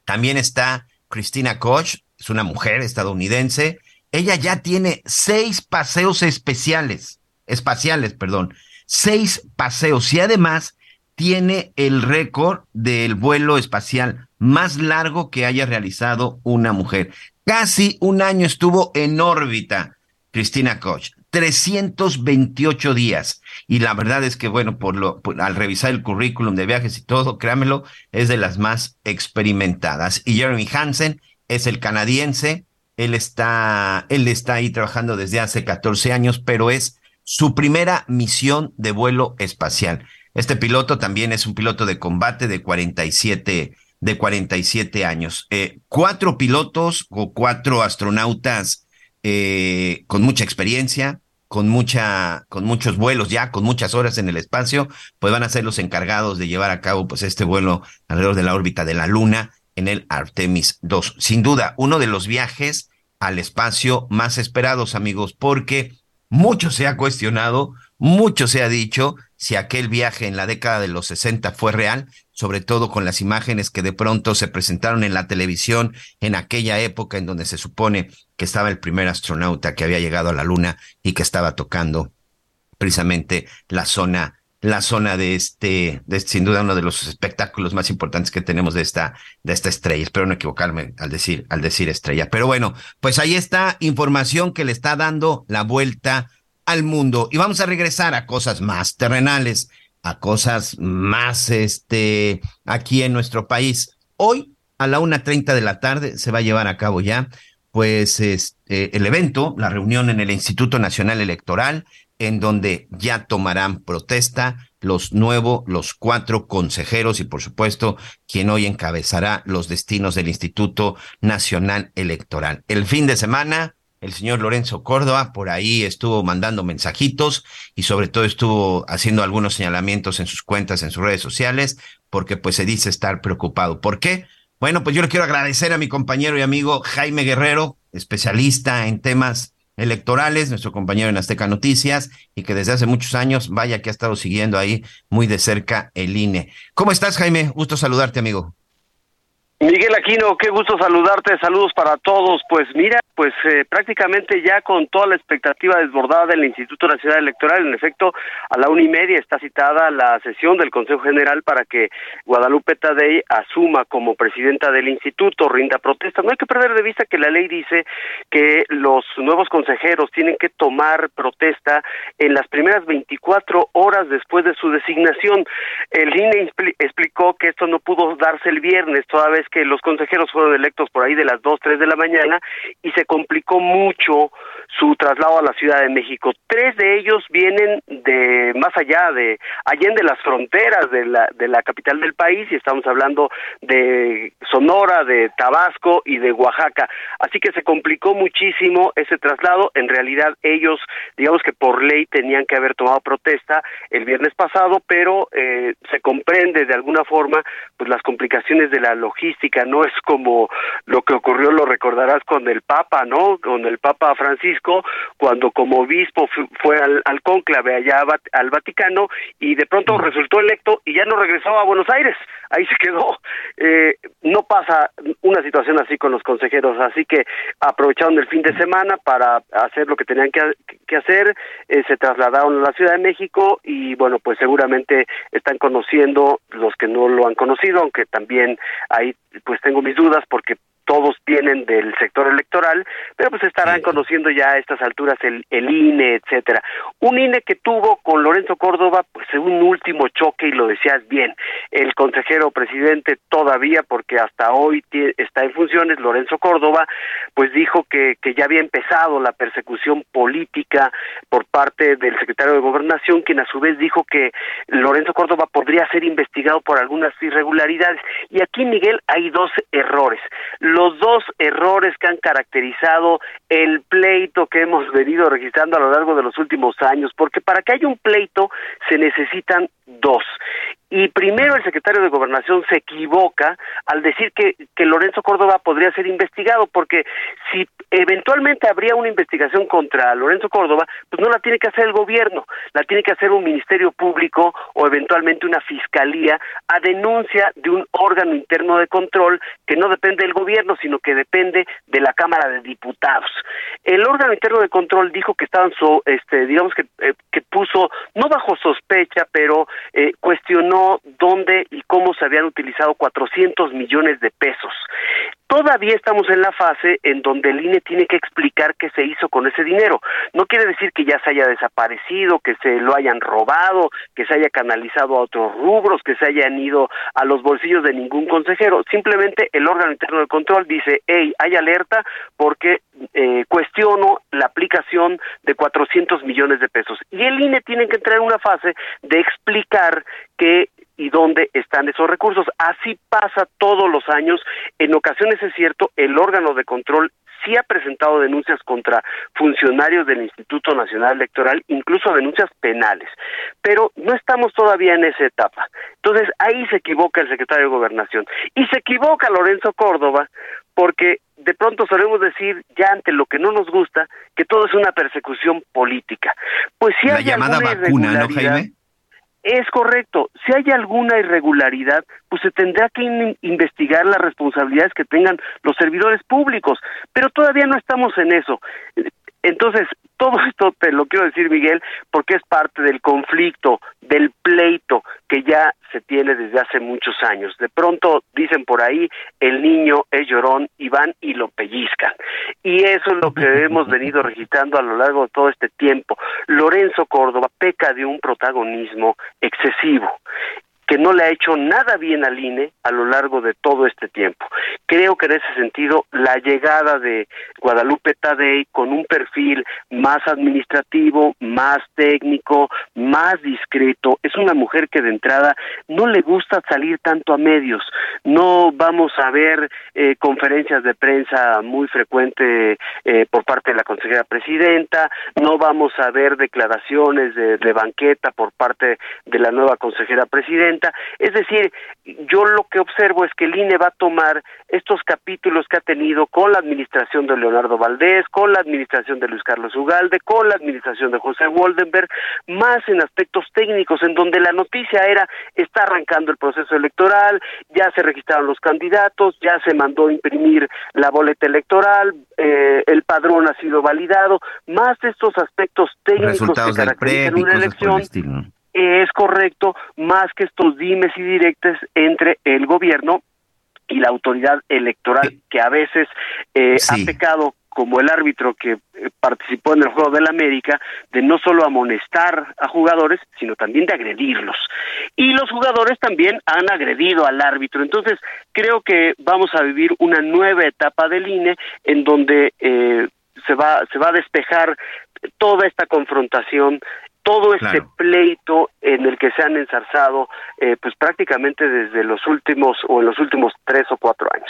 También está Christina Koch, es una mujer estadounidense. Ella ya tiene seis paseos especiales, espaciales, perdón, seis paseos y además tiene el récord del vuelo espacial más largo que haya realizado una mujer. Casi un año estuvo en órbita Cristina Koch. 328 días. Y la verdad es que, bueno, por lo, al revisar el currículum de viajes y todo, créamelo, es de las más experimentadas. Y Jeremy Hansen es el canadiense. Él está, él está ahí trabajando desde hace 14 años, pero es su primera misión de vuelo espacial. Este piloto también es un piloto de combate de 47, de 47 años. Eh, cuatro pilotos o cuatro astronautas eh, con mucha experiencia, con mucha, con muchos vuelos ya, con muchas horas en el espacio, pues van a ser los encargados de llevar a cabo pues este vuelo alrededor de la órbita de la Luna en el Artemis 2. Sin duda, uno de los viajes al espacio más esperados, amigos, porque mucho se ha cuestionado, mucho se ha dicho si aquel viaje en la década de los 60 fue real, sobre todo con las imágenes que de pronto se presentaron en la televisión en aquella época en donde se supone que estaba el primer astronauta que había llegado a la Luna y que estaba tocando precisamente la zona la zona de este, de sin duda uno de los espectáculos más importantes que tenemos de esta, de esta estrella. Espero no equivocarme al decir, al decir estrella. Pero bueno, pues ahí está información que le está dando la vuelta al mundo. Y vamos a regresar a cosas más terrenales, a cosas más, este, aquí en nuestro país. Hoy, a la una treinta de la tarde, se va a llevar a cabo ya, pues, este, el evento, la reunión en el Instituto Nacional Electoral, en donde ya tomarán protesta los nuevos, los cuatro consejeros y por supuesto quien hoy encabezará los destinos del Instituto Nacional Electoral. El fin de semana, el señor Lorenzo Córdoba por ahí estuvo mandando mensajitos y sobre todo estuvo haciendo algunos señalamientos en sus cuentas, en sus redes sociales, porque pues se dice estar preocupado. ¿Por qué? Bueno, pues yo le quiero agradecer a mi compañero y amigo Jaime Guerrero, especialista en temas electorales, nuestro compañero en Azteca Noticias, y que desde hace muchos años, vaya que ha estado siguiendo ahí muy de cerca el INE. ¿Cómo estás, Jaime? Gusto saludarte, amigo. Miguel Aquino, qué gusto saludarte, saludos para todos. Pues mira, pues eh, prácticamente ya con toda la expectativa desbordada del Instituto Nacional Electoral, en efecto, a la una y media está citada la sesión del Consejo General para que Guadalupe Tadei asuma como presidenta del instituto, rinda protesta. No hay que perder de vista que la ley dice que los nuevos consejeros tienen que tomar protesta en las primeras 24 horas después de su designación. El INE explicó que esto no pudo darse el viernes, toda vez que los consejeros fueron electos por ahí de las 2, 3 de la mañana y se complicó mucho su traslado a la Ciudad de México. Tres de ellos vienen de más allá de allende las fronteras de la de la capital del país y estamos hablando de Sonora, de Tabasco y de Oaxaca. Así que se complicó muchísimo ese traslado. En realidad ellos, digamos que por ley tenían que haber tomado protesta el viernes pasado, pero eh, se comprende de alguna forma pues las complicaciones de la logística. No es como lo que ocurrió, lo recordarás con el Papa, ¿no? Con el Papa Francisco, cuando como obispo fue al, al cónclave allá al Vaticano y de pronto resultó electo y ya no regresó a Buenos Aires, ahí se quedó. Eh, no pasa una situación así con los consejeros, así que aprovecharon el fin de semana para hacer lo que tenían que, que hacer, eh, se trasladaron a la Ciudad de México y bueno, pues seguramente están conociendo los que no lo han conocido, aunque también ahí pues tengo mis dudas porque todos vienen del sector electoral, pero pues estarán conociendo ya a estas alturas el, el INE, etcétera. Un INE que tuvo con Lorenzo Córdoba pues un último choque y lo decías bien, el consejero presidente todavía porque hasta hoy está en funciones Lorenzo Córdoba, pues dijo que que ya había empezado la persecución política por parte del secretario de Gobernación, quien a su vez dijo que Lorenzo Córdoba podría ser investigado por algunas irregularidades. Y aquí Miguel hay dos errores los dos errores que han caracterizado el pleito que hemos venido registrando a lo largo de los últimos años, porque para que haya un pleito se necesitan dos. Y primero el secretario de Gobernación se equivoca al decir que, que Lorenzo Córdoba podría ser investigado, porque si eventualmente habría una investigación contra Lorenzo Córdoba, pues no la tiene que hacer el gobierno, la tiene que hacer un ministerio público o eventualmente una fiscalía a denuncia de un órgano interno de control que no depende del gobierno, sino que depende de la Cámara de Diputados. El órgano interno de control dijo que estaban, so, este, digamos que, eh, que puso, no bajo sospecha, pero eh, eh, dónde y cómo se habían utilizado 400 millones de pesos. Todavía estamos en la fase en donde el INE tiene que explicar qué se hizo con ese dinero. No quiere decir que ya se haya desaparecido, que se lo hayan robado, que se haya canalizado a otros rubros, que se hayan ido a los bolsillos de ningún consejero. Simplemente el órgano interno de control dice, hey, hay alerta porque eh, cuestiono la aplicación de 400 millones de pesos. Y el INE tiene que entrar en una fase de explicar que y dónde están esos recursos. Así pasa todos los años. En ocasiones es cierto, el órgano de control sí ha presentado denuncias contra funcionarios del Instituto Nacional Electoral, incluso denuncias penales, pero no estamos todavía en esa etapa. Entonces ahí se equivoca el secretario de Gobernación y se equivoca Lorenzo Córdoba porque de pronto solemos decir ya ante lo que no nos gusta que todo es una persecución política. Pues si La llamada vacuna, ¿no, Jaime? Es correcto. Si hay alguna irregularidad, pues se tendrá que investigar las responsabilidades que tengan los servidores públicos. Pero todavía no estamos en eso. Entonces, todo esto te lo quiero decir, Miguel, porque es parte del conflicto, del pleito que ya se tiene desde hace muchos años. De pronto dicen por ahí, el niño es llorón y van y lo pellizcan. Y eso es lo que hemos venido registrando a lo largo de todo este tiempo. Lorenzo Córdoba peca de un protagonismo excesivo que no le ha hecho nada bien al INE a lo largo de todo este tiempo. Creo que en ese sentido la llegada de Guadalupe Tadei con un perfil más administrativo, más técnico, más discreto, es una mujer que de entrada no le gusta salir tanto a medios. No vamos a ver eh, conferencias de prensa muy frecuente eh, por parte de la consejera presidenta, no vamos a ver declaraciones de, de banqueta por parte de la nueva consejera presidenta es decir, yo lo que observo es que el INE va a tomar estos capítulos que ha tenido con la administración de Leonardo Valdés, con la administración de Luis Carlos Ugalde, con la administración de José Woldenberg, más en aspectos técnicos, en donde la noticia era está arrancando el proceso electoral, ya se registraron los candidatos, ya se mandó a imprimir la boleta electoral, eh, el padrón ha sido validado, más estos aspectos técnicos que caracterizan una elección es correcto más que estos dimes y directes entre el gobierno y la autoridad electoral que a veces eh, ha pecado como el árbitro que eh, participó en el juego del América, de no solo amonestar a jugadores, sino también de agredirlos. Y los jugadores también han agredido al árbitro. Entonces, creo que vamos a vivir una nueva etapa del INE en donde eh, se va se va a despejar toda esta confrontación todo este pleito en el que se han ensarzado eh, pues prácticamente desde los últimos o en los últimos tres o cuatro años.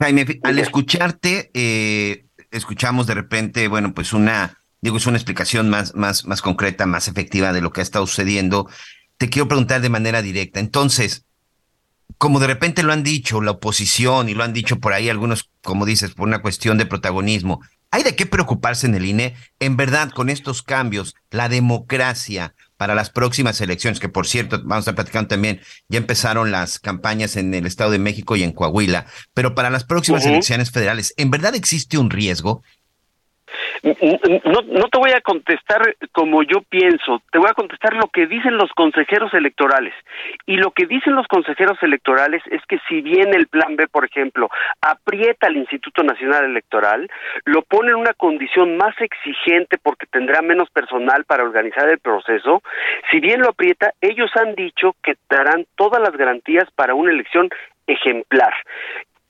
Jaime, al escucharte, eh, escuchamos de repente, bueno, pues una, digo, es una explicación más, más, más concreta, más efectiva de lo que ha estado sucediendo. Te quiero preguntar de manera directa. Entonces, como de repente lo han dicho la oposición y lo han dicho por ahí algunos, como dices, por una cuestión de protagonismo, ¿Hay de qué preocuparse en el INE? En verdad, con estos cambios, la democracia para las próximas elecciones, que por cierto, vamos a estar platicando también, ya empezaron las campañas en el Estado de México y en Coahuila, pero para las próximas elecciones federales, ¿en verdad existe un riesgo? No, te voy a contestar como yo pienso, te voy a contestar lo que dicen los consejeros electorales. Y lo que dicen los consejeros electorales es que si bien el plan B, por ejemplo, aprieta al Instituto Nacional Electoral, lo pone en una condición más exigente porque tendrá menos personal para organizar el proceso, si bien lo aprieta, ellos han dicho que darán todas las garantías para una elección ejemplar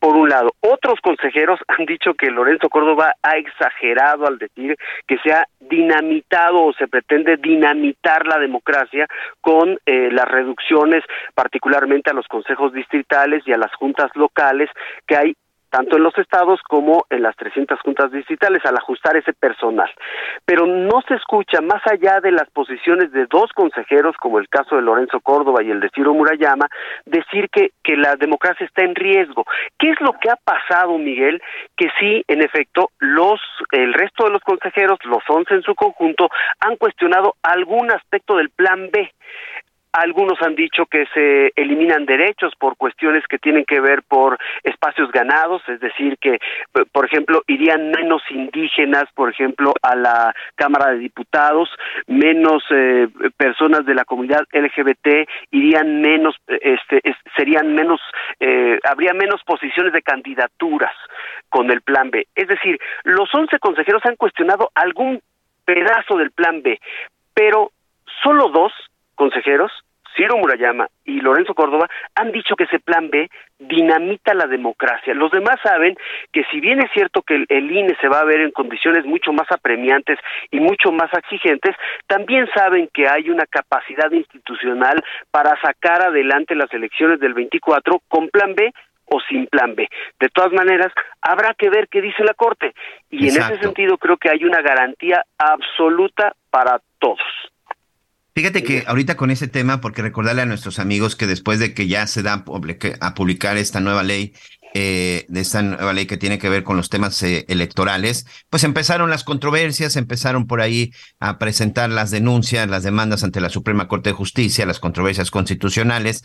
por un lado. Otros consejeros han dicho que Lorenzo Córdoba ha exagerado al decir que se ha dinamitado o se pretende dinamitar la democracia con eh, las reducciones particularmente a los consejos distritales y a las juntas locales que hay tanto en los estados como en las 300 juntas distritales, al ajustar ese personal. Pero no se escucha, más allá de las posiciones de dos consejeros, como el caso de Lorenzo Córdoba y el de Ciro Murayama, decir que, que la democracia está en riesgo. ¿Qué es lo que ha pasado, Miguel? Que sí, en efecto, los, el resto de los consejeros, los 11 en su conjunto, han cuestionado algún aspecto del plan B Algunos han dicho que se eliminan derechos por cuestiones que tienen que ver por espacios ganados, es decir, que, por ejemplo, irían menos indígenas, por ejemplo, a la Cámara de Diputados, menos eh, personas de la comunidad LGBT irían menos, este, serían menos, eh, habría menos posiciones de candidaturas con el Plan B. Es decir, los 11 consejeros han cuestionado algún pedazo del Plan B, pero solo dos consejeros, Ciro Murayama y Lorenzo Córdoba, han dicho que ese plan B dinamita la democracia. Los demás saben que si bien es cierto que el, INE se va a ver en condiciones mucho más apremiantes y mucho más exigentes, también saben que hay una capacidad institucional para sacar adelante las elecciones del 24 con plan B o sin plan B. De todas maneras, habrá que ver qué dice la Corte. Y en ese sentido creo que hay una garantía absoluta para todos. Fíjate que ahorita con ese tema, porque recordarle a nuestros amigos que después de que ya se da a publicar esta nueva ley, eh, de esta nueva ley que tiene que ver con los temas eh, electorales, pues empezaron las controversias, empezaron por ahí a presentar las denuncias, las demandas ante la Suprema Corte de Justicia, las controversias constitucionales.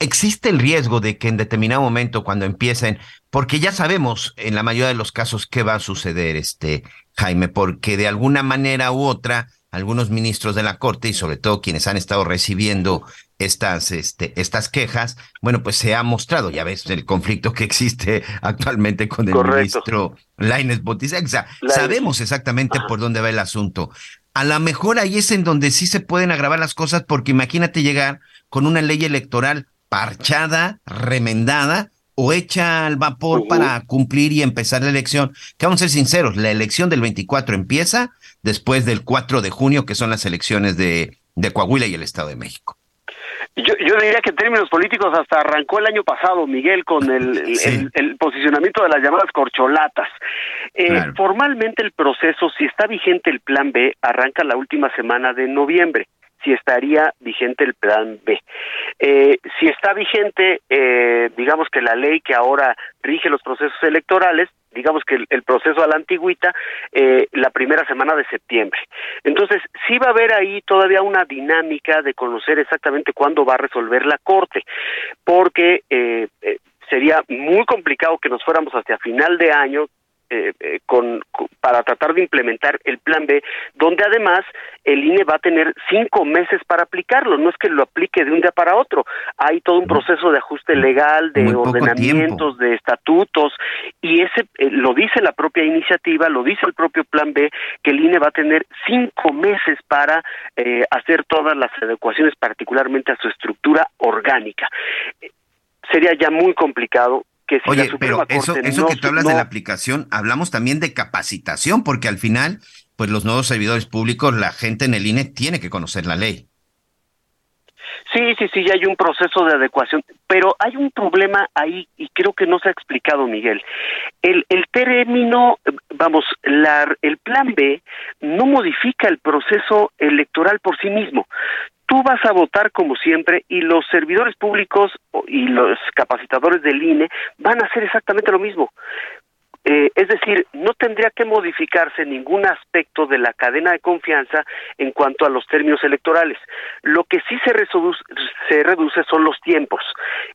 Existe el riesgo de que en determinado momento, cuando empiecen, porque ya sabemos en la mayoría de los casos qué va a suceder, este Jaime, porque de alguna manera u otra algunos ministros de la Corte y sobre todo quienes han estado recibiendo estas, este, estas quejas, bueno, pues se ha mostrado, ya ves, el conflicto que existe actualmente con el ministro Laines Botisexa. Sabemos exactamente por dónde va el asunto. A lo mejor ahí es en donde sí se pueden agravar las cosas, porque imagínate llegar con una ley electoral parchada, remendada, o hecha al vapor para cumplir y empezar la elección. Que vamos a ser sinceros, la elección del 24 empieza después del 4 de junio, que son las elecciones de, de Coahuila y el Estado de México. Yo, yo, diría que en términos políticos hasta arrancó el año pasado, Miguel, con el, el, posicionamiento de las llamadas corcholatas. Eh, formalmente el proceso, si está vigente el plan B, arranca la última semana de noviembre si estaría vigente el plan B. Eh, si está vigente, eh, digamos que la ley que ahora rige los procesos electorales, digamos que el, proceso a la antigüita, eh, la primera semana de septiembre. Entonces, sí va a haber ahí todavía una dinámica de conocer exactamente cuándo va a resolver la Corte, porque sería muy complicado que nos fuéramos hacia final de año eh, eh, con, para tratar de implementar el plan B, donde además el INE va a tener cinco meses para aplicarlo, no es que lo aplique de un día para otro, hay todo un proceso de ajuste legal, de ordenamientos, de estatutos, y ese eh, lo dice la propia iniciativa, lo dice el propio plan B, que el INE va a tener cinco meses para hacer todas las adecuaciones, particularmente a su estructura orgánica. Sería ya muy complicado Oye, pero eso, eso que tú hablas de la aplicación, hablamos también de capacitación, porque al final, pues los nuevos servidores públicos, la gente en el INE tiene que conocer la ley. Sí, sí, sí, ya hay un proceso de adecuación, pero hay un problema ahí y creo que no se ha explicado, Miguel. El, el término, vamos, la, el plan B no modifica el proceso electoral por sí mismo tú vas a votar como siempre y los servidores públicos y los capacitadores del INE van a hacer exactamente lo mismo. Eh, es decir, no tendría que modificarse ningún aspecto de la cadena de confianza en cuanto a los términos electorales. Lo que sí se reduce, se reduce son los tiempos.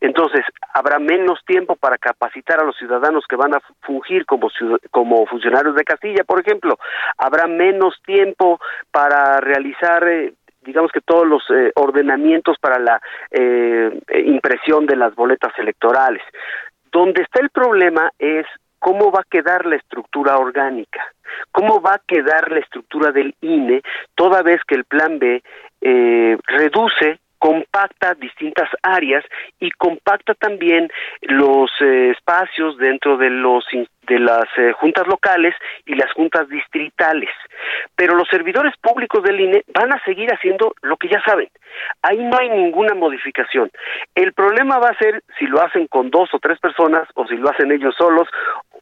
Entonces, habrá menos tiempo para capacitar a los ciudadanos que van a fungir como, como funcionarios de Castilla, por ejemplo. Habrá menos tiempo para realizar eh, digamos que todos los eh, ordenamientos para la eh, impresión de las boletas electorales. Donde está el problema es cómo va a quedar la estructura orgánica, cómo va a quedar la estructura del INE toda vez que el plan B eh, reduce compacta distintas áreas y compacta también los eh, espacios dentro de los de las eh, juntas locales y las juntas distritales. Pero los servidores públicos del INE van a seguir haciendo lo que ya saben. Ahí no hay ninguna modificación. El problema va a ser si lo hacen con dos o tres personas o si lo hacen ellos solos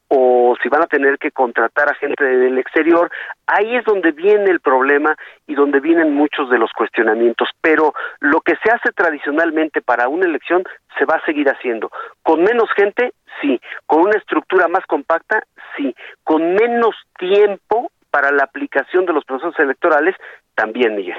o si van a tener que contratar a gente del exterior, ahí es donde viene el problema y donde vienen muchos de los cuestionamientos. Pero lo que se hace tradicionalmente para una elección se va a seguir haciendo. Con menos gente, sí. Con una estructura más compacta, sí. Con menos tiempo para la aplicación de los procesos electorales, también, Miguel.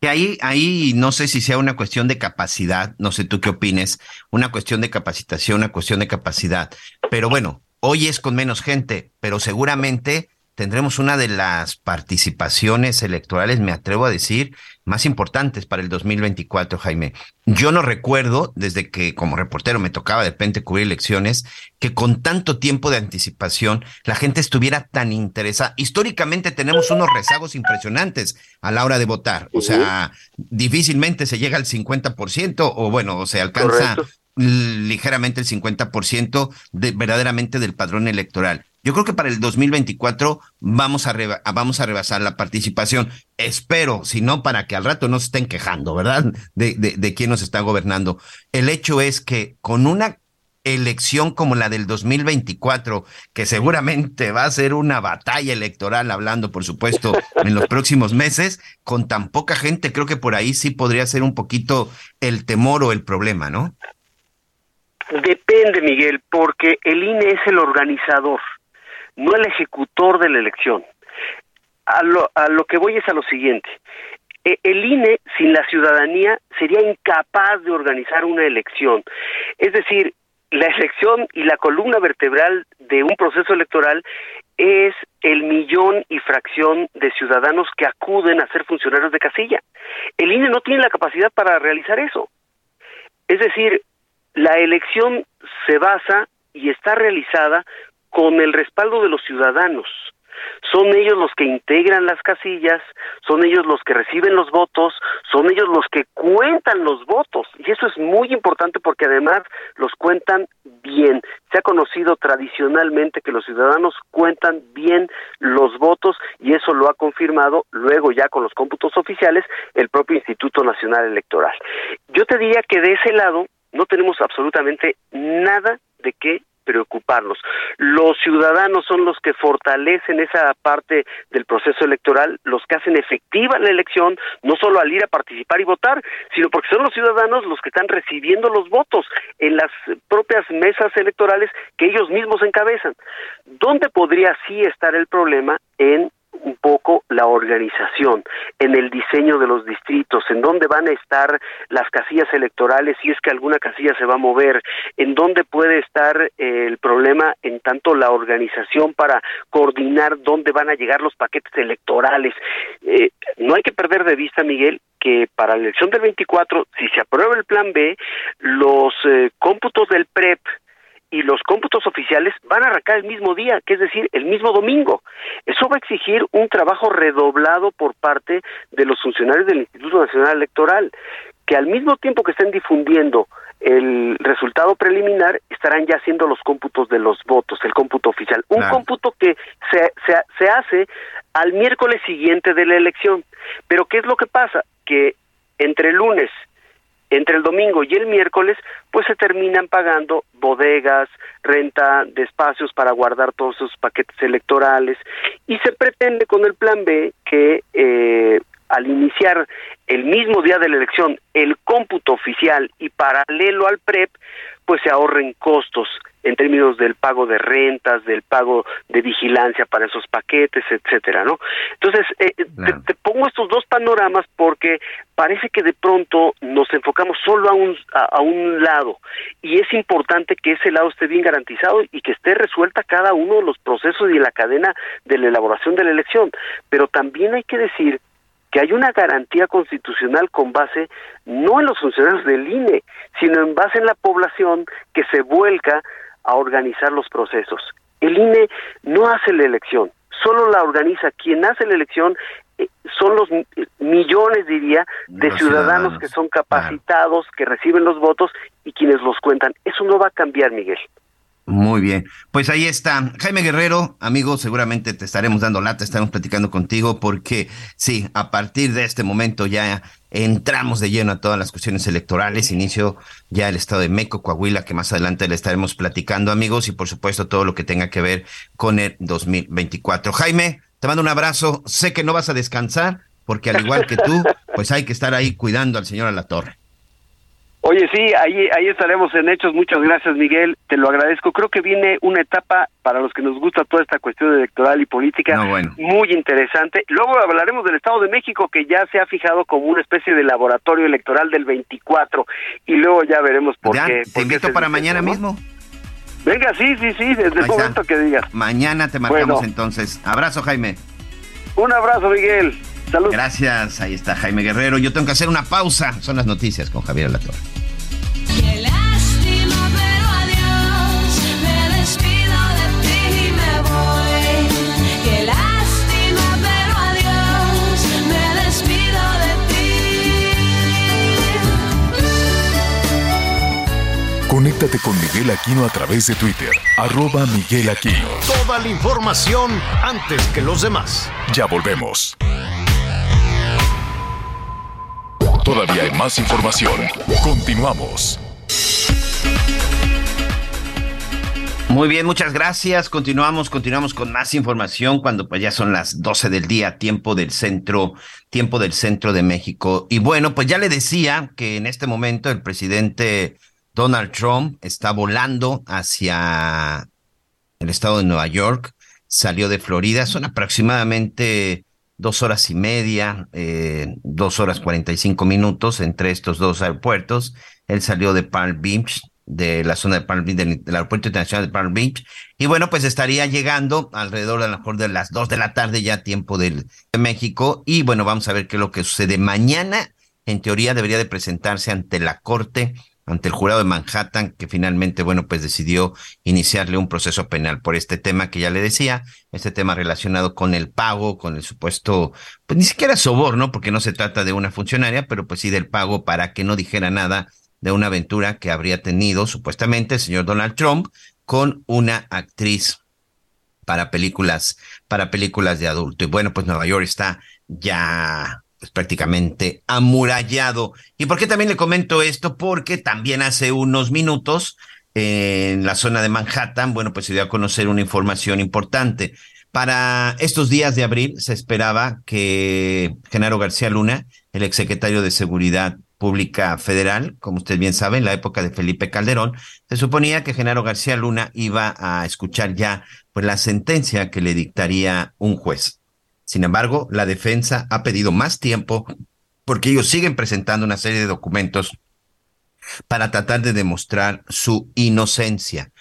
Que ahí, ahí no sé si sea una cuestión de capacidad, no sé tú qué opines, una cuestión de capacitación, una cuestión de capacidad. Pero bueno, hoy es con menos gente, pero seguramente tendremos una de las participaciones electorales, me atrevo a decir, más importantes para el 2024, Jaime. Yo no recuerdo, desde que como reportero me tocaba de repente cubrir elecciones, que con tanto tiempo de anticipación la gente estuviera tan interesada. Históricamente tenemos unos rezagos impresionantes a la hora de votar. O sea, difícilmente se llega al 50% o bueno, o se alcanza ligeramente el 50% de, verdaderamente del padrón electoral. Yo creo que para el 2024 vamos a, vamos a rebasar la participación. Espero, si no, para que al rato no se estén quejando, ¿verdad? De, de, de quién nos está gobernando. El hecho es que con una elección como la del 2024, que seguramente va a ser una batalla electoral, hablando, por supuesto, en los próximos meses, con tan poca gente, creo que por ahí sí podría ser un poquito el temor o el problema, ¿no? Depende, Miguel, porque el INE es el organizador no el ejecutor de la elección. A lo, a lo que voy es a lo siguiente. E, el INE sin la ciudadanía sería incapaz de organizar una elección. Es decir, la elección y la columna vertebral de un proceso electoral es el millón y fracción de ciudadanos que acuden a ser funcionarios de casilla. El INE no tiene la capacidad para realizar eso. Es decir, la elección se basa y está realizada con el respaldo de los ciudadanos. Son ellos los que integran las casillas, son ellos los que reciben los votos, son ellos los que cuentan los votos. Y eso es muy importante porque además los cuentan bien. Se ha conocido tradicionalmente que los ciudadanos cuentan bien los votos y eso lo ha confirmado luego ya con los cómputos oficiales el propio Instituto Nacional Electoral. Yo te diría que de ese lado no tenemos absolutamente nada de qué preocuparnos. Los ciudadanos son los que fortalecen esa parte del proceso electoral, los que hacen efectiva la elección, no solo al ir a participar y votar, sino porque son los ciudadanos los que están recibiendo los votos en las propias mesas electorales que ellos mismos encabezan. ¿Dónde podría sí estar el problema? En un poco la organización, en el diseño de los distritos, en dónde van a estar las casillas electorales, si es que alguna casilla se va a mover, en dónde puede estar eh, el problema en tanto la organización para coordinar dónde van a llegar los paquetes electorales. Eh, no hay que perder de vista, Miguel, que para la elección del 24, si se aprueba el plan B, los eh, cómputos del PREP, y los cómputos oficiales van a arrancar el mismo día, que es decir, el mismo domingo. Eso va a exigir un trabajo redoblado por parte de los funcionarios del Instituto Nacional Electoral, que al mismo tiempo que estén difundiendo el resultado preliminar, estarán ya haciendo los cómputos de los votos, el cómputo oficial. Un cómputo que se, se, se hace al miércoles siguiente de la elección. Pero ¿qué es lo que pasa? Que entre lunes entre el domingo y el miércoles, pues se terminan pagando bodegas, renta de espacios para guardar todos esos paquetes electorales. Y se pretende con el plan B que eh, al iniciar el mismo día de la elección el cómputo oficial y paralelo al PREP, pues se ahorren costos en términos del pago de rentas, del pago de vigilancia para esos paquetes, etcétera, ¿no? Entonces, eh, eh, te, pongo estos dos panoramas porque parece que de pronto nos enfocamos solo a un, a, un lado y es importante que ese lado esté bien garantizado y que esté resuelta cada uno de los procesos y la cadena de la elaboración de la elección. Pero también hay que decir que hay una garantía constitucional con base no en los funcionarios del INE, sino en base en la población que se vuelca a organizar los procesos. El INE no hace la elección, solo la organiza. Quien hace la elección eh, son los millones, diría, de ciudadanos, que son capacitados, que reciben los votos y quienes los cuentan. Eso no va a cambiar, Miguel. Muy bien, pues ahí está. Jaime Guerrero, amigo, seguramente te estaremos dando lata, estaremos platicando contigo porque sí, a partir de este momento ya entramos de lleno a todas las cuestiones electorales, inicio ya el estado de Meco, Coahuila, que más adelante le estaremos platicando, amigos, y por supuesto todo lo que tenga que ver con el 2024. Jaime, te mando un abrazo, sé que no vas a descansar porque al igual que tú, pues hay que estar ahí cuidando al señor a la torre. Oye, sí, ahí, ahí estaremos en hechos. Muchas gracias, Miguel. Te lo agradezco. Creo que viene una etapa para los que nos gusta toda esta cuestión electoral y política muy interesante. Luego hablaremos del Estado de México, que ya se ha fijado como una especie de laboratorio electoral del 24. Y luego ya veremos por qué. Te invito para mañana mismo. Venga, sí, sí, sí, desde el momento que digas. Mañana te marcamos entonces. Abrazo, Jaime. Un abrazo, Miguel. Saludos. Gracias, ahí está Jaime Guerrero. Yo tengo que hacer una pausa. Son las noticias con Javier Alatorre. Conéctate con Miguel Aquino a través de Twitter, arroba Miguel Aquino. Toda la información antes que los demás. Ya volvemos. Todavía hay más información. Continuamos. Muy bien, muchas gracias. Continuamos, continuamos con más información cuando pues ya son las 12 del día, tiempo del centro, tiempo del centro de México. Y bueno, pues ya le decía que en este momento el presidente Donald Trump está volando hacia el estado de Nueva York, salió de Florida, son aproximadamente dos horas y media, eh, dos horas cuarenta y cinco minutos entre estos dos aeropuertos. Él salió de Palm Beach, de la zona de Palm Beach, del, aeropuerto internacional de Palm Beach. Y bueno, pues estaría llegando alrededor de, a lo mejor de las dos de la tarde, ya tiempo del, de México. Y bueno, vamos a ver qué es lo que sucede. Mañana, en teoría, debería de presentarse ante la Corte ante el jurado de Manhattan, que finalmente, bueno, pues decidió iniciarle un proceso penal por este tema que ya le decía, este tema relacionado con el pago, con el supuesto, pues ni siquiera soborno, porque no se trata de una funcionaria, pero pues sí del pago para que no dijera nada de una aventura que habría tenido supuestamente el señor Donald Trump con una actriz para películas, para películas de adulto. Y bueno, pues Nueva York está ya prácticamente amurallado. ¿Y por qué también le comento esto? Porque también hace unos minutos en la zona de Manhattan, bueno, pues se dio a conocer una información importante. Para estos días de abril se esperaba que Genaro García Luna, el exsecretario de Seguridad Pública Federal, como usted bien sabe, en la época de Felipe Calderón, se suponía que Genaro García Luna iba a escuchar ya pues la sentencia que le dictaría un juez. Sin embargo, la defensa ha pedido más tiempo porque ellos siguen presentando una serie de documentos para tratar de demostrar su inocencia.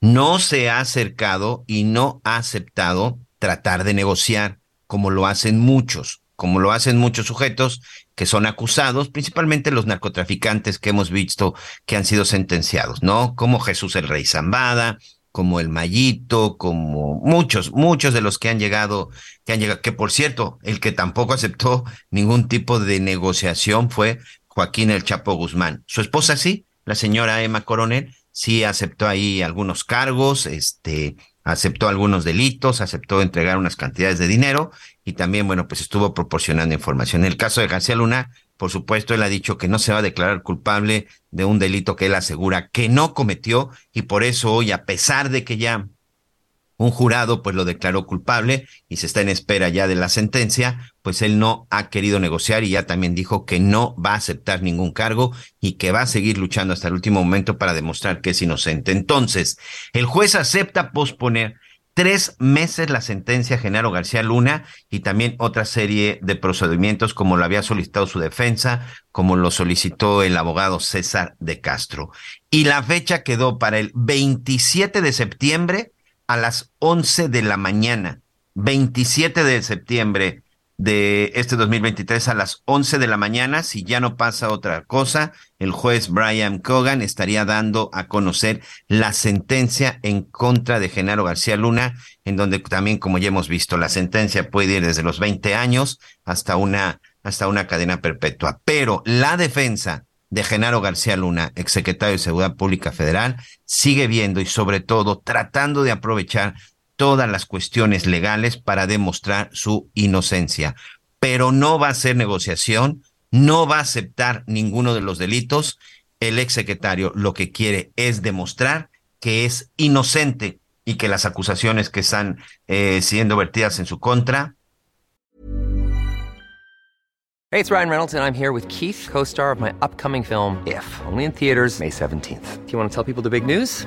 No se ha acercado y no ha aceptado tratar de negociar, como lo hacen muchos, como lo hacen muchos sujetos que son acusados, principalmente los narcotraficantes que hemos visto que han sido sentenciados, ¿no? Como Jesús el Rey Zambada, como el Mayito, como muchos, muchos de los que han llegado, que han llegado, que por cierto, el que tampoco aceptó ningún tipo de negociación fue Joaquín el Chapo Guzmán. Su esposa sí, la señora Emma Coronel, sí aceptó ahí algunos cargos, este, aceptó algunos delitos, aceptó entregar unas cantidades de dinero y también, bueno, pues estuvo proporcionando información. En el caso de García Luna, por supuesto, él ha dicho que no se va a declarar culpable de un delito que él asegura que no cometió y por eso hoy, a pesar de que ya un jurado pues lo declaró culpable y se está en espera ya de la sentencia, pues él no ha querido negociar y ya también dijo que no va a aceptar ningún cargo y que va a seguir luchando hasta el último momento para demostrar que es inocente. Entonces, el juez acepta posponer tres meses la sentencia Genaro García Luna y también otra serie de procedimientos como lo había solicitado su defensa, como lo solicitó el abogado César de Castro. Y la fecha quedó para el 27 de septiembre a las 11 de la mañana. 27 de septiembre de este 2023 a las 11 de la mañana. Si ya no pasa otra cosa, el juez Brian Cogan estaría dando a conocer la sentencia en contra de Genaro García Luna, en donde también, como ya hemos visto, la sentencia puede ir desde los 20 años hasta una, hasta una cadena perpetua. Pero la defensa de Genaro García Luna, exsecretario de Seguridad Pública Federal, sigue viendo y sobre todo tratando de aprovechar todas las cuestiones legales para demostrar su inocencia. Pero no va a ser negociación, no va a aceptar ninguno de los delitos. El exsecretario lo que quiere es demostrar que es inocente y que las acusaciones que están eh, siendo vertidas en su contra Hey, it's Ryan Reynolds, and I'm here with Keith, co star of my upcoming film, If, only in theaters, May 17th. Do you want to tell people the big news?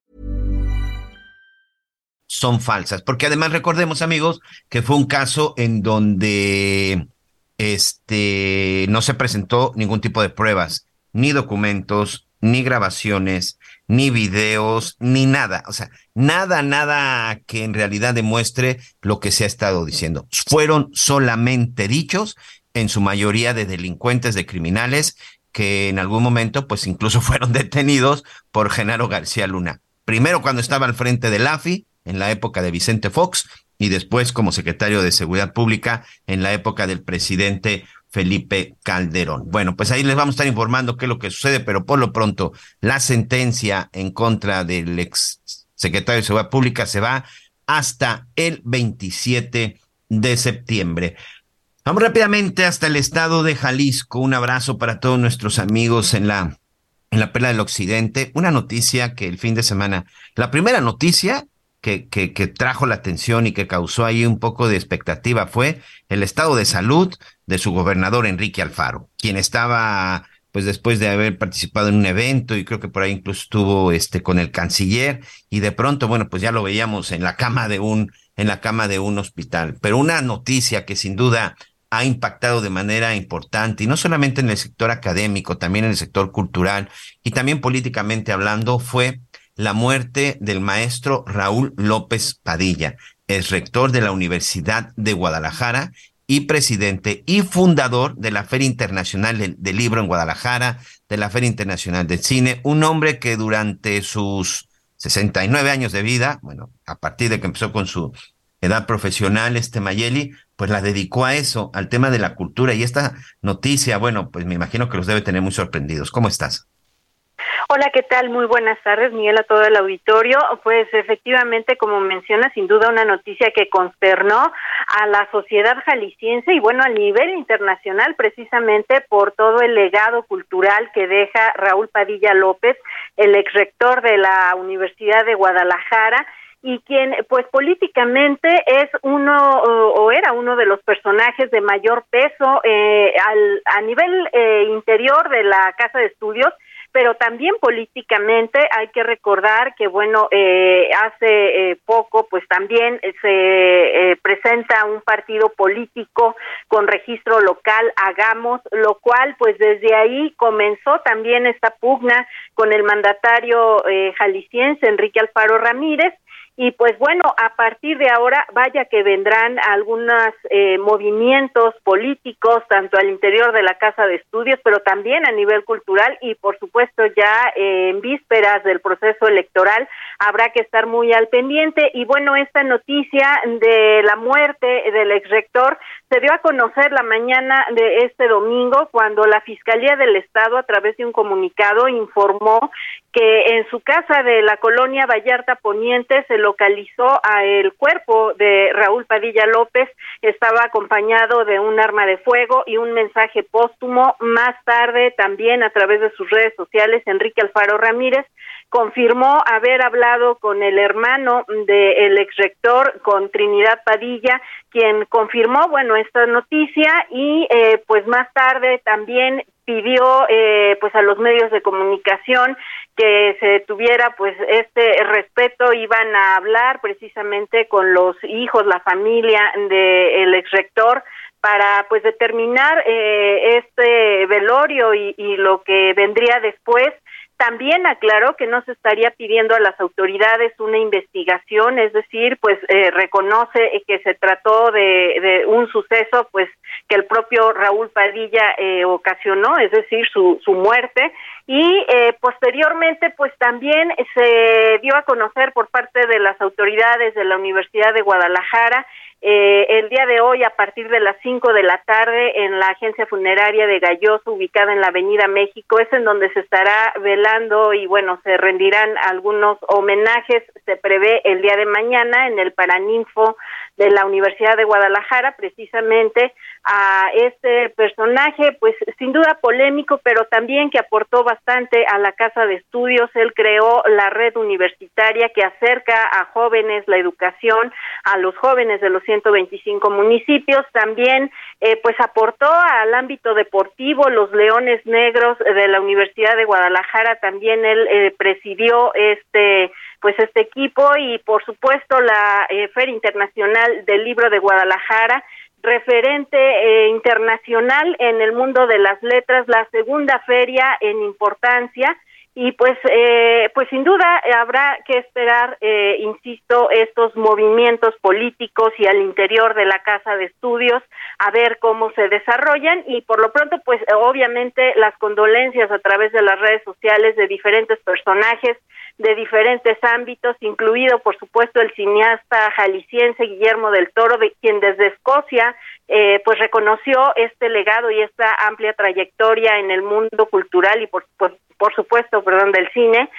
Son falsas. Porque además recordemos, amigos, que fue un caso en donde este, no se presentó ningún tipo de pruebas, ni documentos, ni grabaciones, ni videos, ni nada. O sea, nada, nada que en realidad demuestre lo que se ha estado diciendo. Fueron solamente dichos, en su mayoría de delincuentes, de criminales, que en algún momento, pues incluso fueron detenidos por Genaro García Luna. Primero cuando estaba al frente del AFI, en la época de Vicente Fox, y después como secretario de Seguridad Pública en la época del presidente Felipe Calderón. Bueno, pues ahí les vamos a estar informando qué es lo que sucede, pero por lo pronto la sentencia en contra del ex secretario de Seguridad Pública se va hasta el 27 de septiembre. Vamos rápidamente hasta el estado de Jalisco. Un abrazo para todos nuestros amigos en la en la Perla del Occidente. Una noticia que el fin de semana, la primera noticia que, que, trajo la atención y que causó ahí un poco de expectativa fue el estado de salud de su gobernador Enrique Alfaro, quien estaba pues después de haber participado en un evento y creo que por ahí incluso estuvo este con el canciller y de pronto bueno pues ya lo veíamos en la cama de un en la cama de un hospital. Pero una noticia que sin duda ha impactado de manera importante y no solamente en el sector académico también en el sector cultural y también políticamente hablando fue la muerte del maestro Raúl López Padilla, es rector de la Universidad de Guadalajara y presidente y fundador de la Feria Internacional del, Libro en Guadalajara, de la Feria Internacional del Cine, un hombre que durante sus 69 años de vida, bueno, a partir de que empezó con su edad profesional, este Mayeli, pues la dedicó a eso, al tema de la cultura. Y esta noticia, bueno, pues me imagino que los debe tener muy sorprendidos. ¿Cómo estás? Hola, ¿qué tal? Muy buenas tardes, Miguel, a todo el auditorio. Pues efectivamente, como menciona, sin duda una noticia que consternó a la sociedad jalisciense y bueno, a nivel internacional, precisamente por todo el legado cultural que deja Raúl Padilla López, el ex rector de la Universidad de Guadalajara y quien pues políticamente es uno o, era uno de los personajes de mayor peso eh, al, a nivel eh, interior de la Casa de Estudios pero también políticamente hay que recordar que, bueno, eh, hace eh, poco, pues también se eh, presenta un partido político con registro local, Hagamos, lo cual, pues desde ahí comenzó también esta pugna con el mandatario jalisciense Enrique Alfaro Ramírez, y pues bueno, a partir de ahora, vaya que vendrán algunos eh, movimientos políticos, tanto al interior de la Casa de Estudios, pero también a nivel cultural y por supuesto ya eh, en vísperas del proceso electoral habrá que estar muy al pendiente. Y bueno, esta noticia de la muerte del ex rector se dio a conocer la mañana de este domingo cuando la Fiscalía del Estado a través de un comunicado informó que en su casa de la colonia Vallarta Poniente se localizó a el cuerpo de Raúl Padilla López, estaba acompañado de un arma de fuego y un mensaje póstumo. Más tarde, también a través de sus redes sociales, Enrique Alfaro Ramírez confirmó haber hablado con el hermano del ex rector, con Trinidad Padilla, quien confirmó, bueno, esta noticia y eh, pues más tarde también pidió eh, pues a los medios de comunicación que se tuviera pues este respeto iban a hablar precisamente con los hijos la familia del ex rector para pues determinar eh, este velorio y, y lo que vendría después también aclaró que no se estaría pidiendo a las autoridades una investigación, es decir, pues eh, reconoce que se trató de, un suceso, pues que el propio Raúl Padilla eh, ocasionó, es decir, su, su muerte, y eh, posteriormente, pues también se dio a conocer por parte de las autoridades de la Universidad de Guadalajara eh, el día de hoy a partir de las 5 de la tarde en la agencia funeraria de Galloso ubicada en la Avenida México es en donde se estará velando y bueno se rendirán algunos homenajes. Se prevé el día de mañana en el Paraninfo de la Universidad de Guadalajara precisamente a este personaje, pues sin duda polémico, pero también que aportó bastante a la Casa de Estudios. Él creó la red universitaria que acerca a jóvenes la educación, a los jóvenes de los 125 municipios. También, eh, pues aportó al ámbito deportivo, los Leones Negros de la Universidad de Guadalajara. También él eh, presidió este pues este equipo y por supuesto la eh, Feria Internacional del Libro de Guadalajara referente eh, internacional en el mundo de las letras, la segunda feria en importancia y pues eh, pues sin duda habrá que esperar eh, insisto estos movimientos políticos y al interior de la casa de estudios a ver cómo se desarrollan. Y por lo pronto pues obviamente las condolencias a través de las redes sociales de diferentes personajes de diferentes ámbitos, incluido por supuesto el cineasta jalisciense Guillermo del Toro, de quien desde Escocia eh, pues reconoció este legado y esta amplia trayectoria en el mundo cultural y por, por, supuesto, perdón, del cine,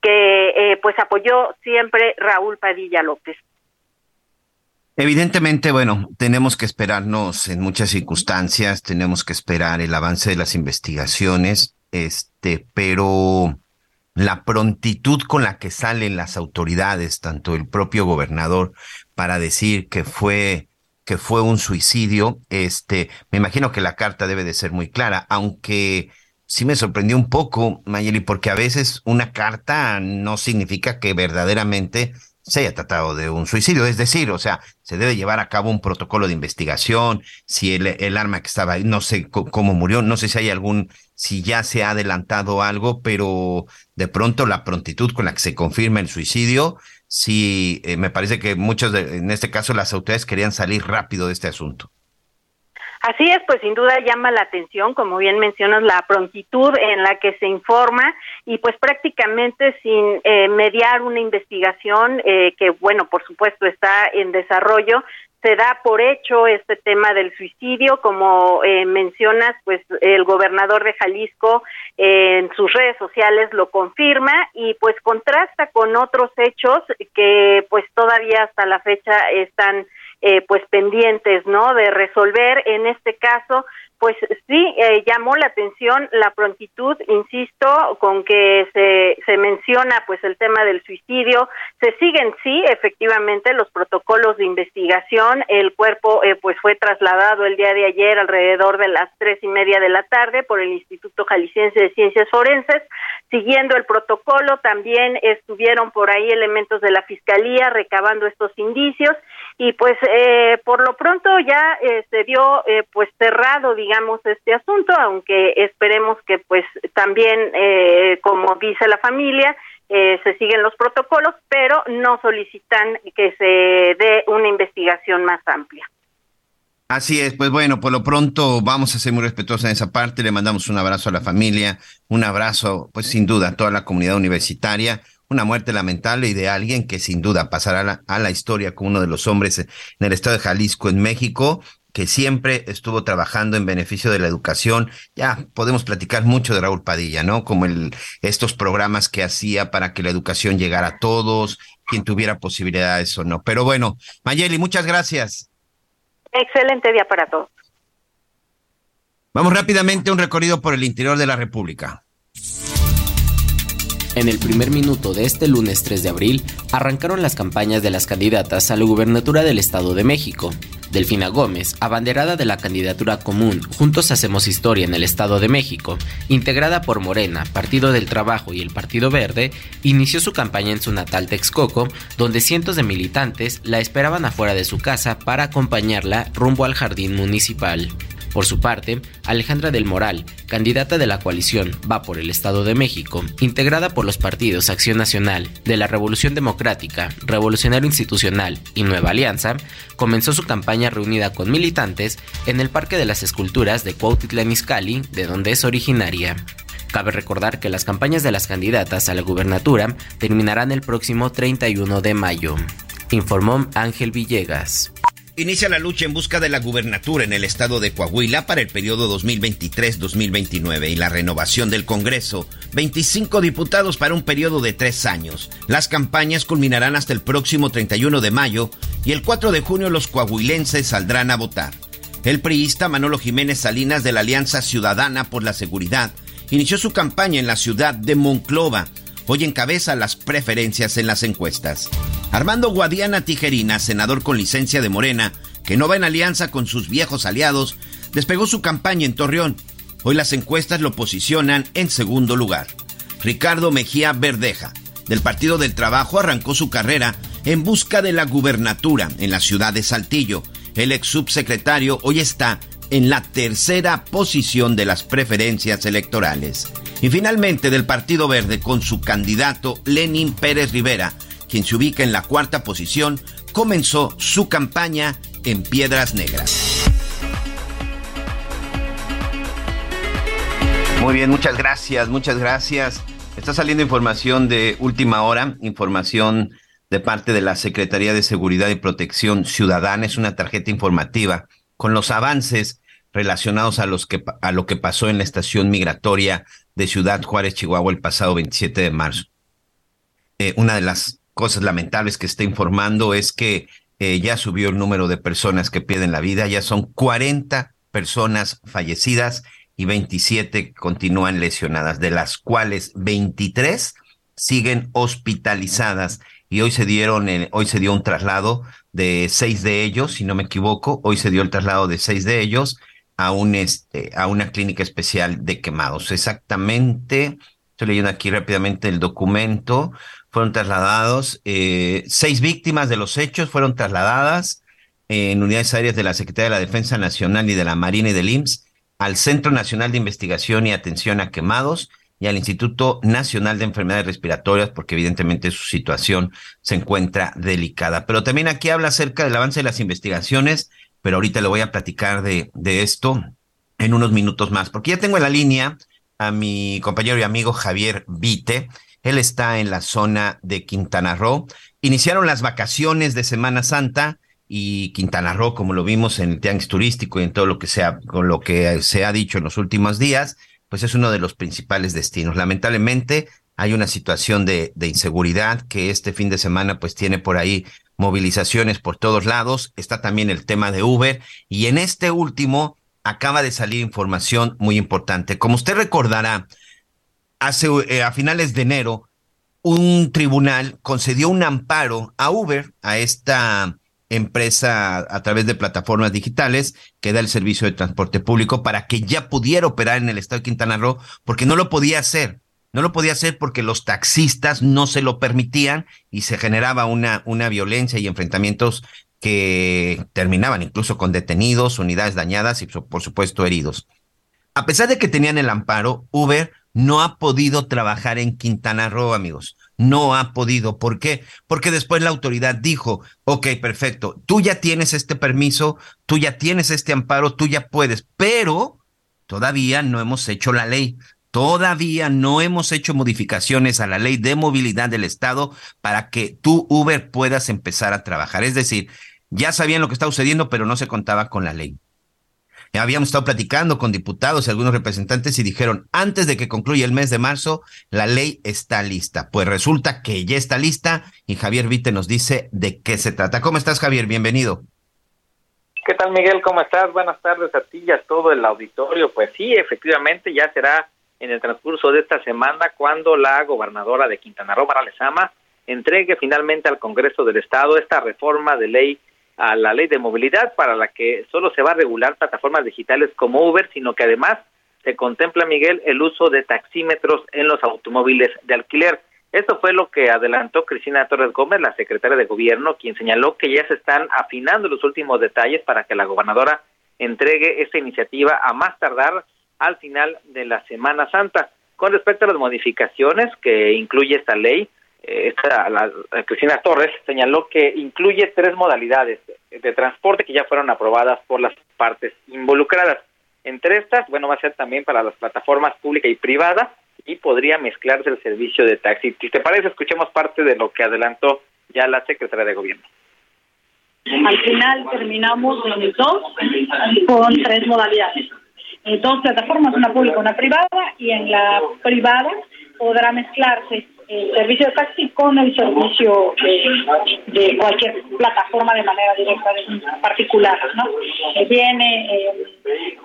que eh, pues apoyó siempre Raúl Padilla López. Evidentemente, bueno, tenemos que esperarnos en muchas circunstancias, tenemos que esperar el avance de las investigaciones, este, pero la prontitud con la que salen las autoridades, tanto el propio gobernador, para decir que fue que fue un suicidio, este, me imagino que la carta debe de ser muy clara, aunque sí me sorprendió un poco, Mayeli, porque a veces una carta no significa que verdaderamente se haya tratado de un suicidio. Es decir, o sea, se debe llevar a cabo un protocolo de investigación, si el, arma que estaba ahí, no sé cómo murió, no sé si hay algún, si ya se ha adelantado algo, pero de pronto la prontitud con la que se confirma el suicidio, sí, eh, me parece que muchos, de, en este caso las autoridades querían salir rápido de este asunto. Así es, pues sin duda llama la atención, como bien mencionas, la prontitud en la que se informa y pues prácticamente sin eh, mediar una investigación eh, que, bueno, por supuesto está en desarrollo, se da por hecho este tema del suicidio, como eh, mencionas, pues el gobernador de Jalisco en sus redes sociales lo confirma y pues contrasta con otros hechos que pues todavía hasta la fecha están eh, pues pendientes, ¿no? De resolver en este caso pues sí, eh, llamó la atención la prontitud, insisto, con que se, se menciona pues el tema del suicidio. Se siguen, sí, efectivamente, los protocolos de investigación. El cuerpo eh, pues fue trasladado el día de ayer alrededor de las tres y media de la tarde por el Instituto Jalisciense de Ciencias Forenses. Siguiendo el protocolo, también estuvieron por ahí elementos de la Fiscalía recabando estos indicios y pues eh, por lo pronto ya eh, se dio eh, pues cerrado digamos este asunto aunque esperemos que pues también eh, como dice la familia eh, se siguen los protocolos pero no solicitan que se dé una investigación más amplia. Así es, pues bueno, por lo pronto vamos a ser muy respetuosos en esa parte, le mandamos un abrazo a la familia, un abrazo, pues sin duda, a toda la comunidad universitaria, una muerte lamentable y de alguien que sin duda pasará a la, historia como uno de los hombres en el estado de Jalisco, en México, que siempre estuvo trabajando en beneficio de la educación. Ya podemos platicar mucho de Raúl Padilla, ¿no? Como el, estos programas que hacía para que la educación llegara a todos, quien tuviera posibilidades o no. Pero bueno, Mayeli, muchas gracias. Excelente día para todos. Vamos rápidamente a un recorrido por el interior de la República. En el primer minuto de este lunes 3 de abril, arrancaron las campañas de las candidatas a la gubernatura del Estado de México. Delfina Gómez, abanderada de la candidatura común Juntos Hacemos Historia en el Estado de México, integrada por Morena, Partido del Trabajo y el Partido Verde, inició su campaña en su natal Texcoco, donde cientos de militantes la esperaban afuera de su casa para acompañarla rumbo al jardín municipal. Por su parte, Alejandra del Moral, candidata de la coalición Va por el Estado de México, integrada por los partidos Acción Nacional, de la Revolución Democrática, Revolucionario Institucional y Nueva Alianza, comenzó su campaña reunida con militantes en el Parque de las Esculturas de Cuautitlán Izcalli, de donde es originaria. Cabe recordar que las campañas de las candidatas a la gubernatura terminarán el próximo 31 de mayo, informó Ángel Villegas. Inicia la lucha en busca de la gubernatura en el estado de Coahuila para el periodo 2023-2029 y la renovación del Congreso. 25 diputados para un periodo de tres años. Las campañas culminarán hasta el próximo 31 de mayo y el 4 de junio los coahuilenses saldrán a votar. El priista Manolo Jiménez Salinas de la Alianza Ciudadana por la Seguridad inició su campaña en la ciudad de Monclova. Hoy encabeza las preferencias en las encuestas. Armando Guadiana Tijerina, senador con licencia de Morena, que no va en alianza con sus viejos aliados, despegó su campaña en Torreón. Hoy las encuestas lo posicionan en segundo lugar. Ricardo Mejía Verdeja, del Partido del Trabajo, arrancó su carrera en busca de la gubernatura en la ciudad de Saltillo. El ex subsecretario hoy está en la tercera posición de las preferencias electorales. Y finalmente del Partido Verde con su candidato Lenin Pérez Rivera, quien se ubica en la cuarta posición, comenzó su campaña en Piedras Negras. Muy bien, muchas gracias, muchas gracias. Está saliendo información de última hora, información de parte de la Secretaría de Seguridad y Protección Ciudadana. Es una tarjeta informativa con los avances relacionados a, los que, a lo que pasó en la estación migratoria de Ciudad Juárez, Chihuahua, el pasado 27 de marzo. Eh, una de las cosas lamentables que está informando es que eh, ya subió el número de personas que pierden la vida, ya son 40 personas fallecidas y 27 continúan lesionadas, de las cuales 23 siguen hospitalizadas y hoy se dieron hoy se dio un traslado de seis de ellos, si no me equivoco, hoy se dio el traslado de seis de ellos a, un este, a una clínica especial de quemados. Exactamente, estoy leyendo aquí rápidamente el documento, fueron trasladados, eh, seis víctimas de los hechos fueron trasladadas en unidades aéreas de la Secretaría de la Defensa Nacional y de la Marina y del IMSS al Centro Nacional de Investigación y Atención a Quemados y al Instituto Nacional de Enfermedades Respiratorias, porque evidentemente su situación se encuentra delicada. Pero también aquí habla acerca del avance de las investigaciones pero ahorita le voy a platicar de, esto en unos minutos más, porque ya tengo en la línea a mi compañero y amigo Javier Vite. Él está en la zona de Quintana Roo. Iniciaron las vacaciones de Semana Santa y Quintana Roo, como lo vimos en el tianguis turístico y en todo lo que sea, con lo que se ha dicho en los últimos días, pues es uno de los principales destinos. Lamentablemente hay una situación de, de inseguridad que este fin de semana pues tiene por ahí movilizaciones por todos lados, está también el tema de Uber y en este último acaba de salir información muy importante. Como usted recordará, hace eh, a finales de enero un tribunal concedió un amparo a Uber, a esta empresa a través de plataformas digitales que da el servicio de transporte público para que ya pudiera operar en el estado de Quintana Roo porque no lo podía hacer no lo podía hacer porque los taxistas no se lo permitían y se generaba una, una violencia y enfrentamientos que terminaban incluso con detenidos, unidades dañadas y por supuesto heridos. A pesar de que tenían el amparo, Uber no ha podido trabajar en Quintana Roo, amigos. No ha podido. ¿Por qué? Porque después la autoridad dijo, ok, perfecto, tú ya tienes este permiso, tú ya tienes este amparo, tú ya puedes, pero todavía no hemos hecho la ley. Todavía no hemos hecho modificaciones a la ley de movilidad del Estado para que tú, Uber, puedas empezar a trabajar. Es decir, ya sabían lo que estaba sucediendo, pero no se contaba con la ley. Habíamos estado platicando con diputados y algunos representantes y dijeron, antes de que concluya el mes de marzo, la ley está lista. Pues resulta que ya está lista y Javier Vite nos dice de qué se trata. ¿Cómo estás, Javier? Bienvenido. ¿Qué tal, Miguel? ¿Cómo estás? Buenas tardes a ti y a todo el auditorio. Pues sí, efectivamente ya será en el transcurso de esta semana cuando la gobernadora de Quintana Roo, Mara Lezama, entregue finalmente al Congreso del Estado esta reforma de ley a la ley de movilidad para la que solo se va a regular plataformas digitales como Uber, sino que además se contempla, Miguel, el uso de taxímetros en los automóviles de alquiler. Esto fue lo que adelantó Cristina Torres Gómez, la secretaria de Gobierno, quien señaló que ya se están afinando los últimos detalles para que la gobernadora entregue esta iniciativa a más tardar al final de la Semana Santa. Con respecto a las modificaciones que incluye esta ley, eh, esta, Cristina Torres señaló que incluye tres modalidades de transporte que ya fueron aprobadas por las partes involucradas. Entre estas, bueno, va a ser también para las plataformas pública y privada y podría mezclarse el servicio de taxi. Si te parece, escuchemos parte de lo que adelantó ya la secretaria de Gobierno. Al final terminamos en dos con tres modalidades. Eh, dos plataformas, una pública y una privada, y en la privada podrá mezclarse el servicio de taxi con el servicio de, cualquier plataforma de manera directa de particular, ¿no? Eh, viene eh,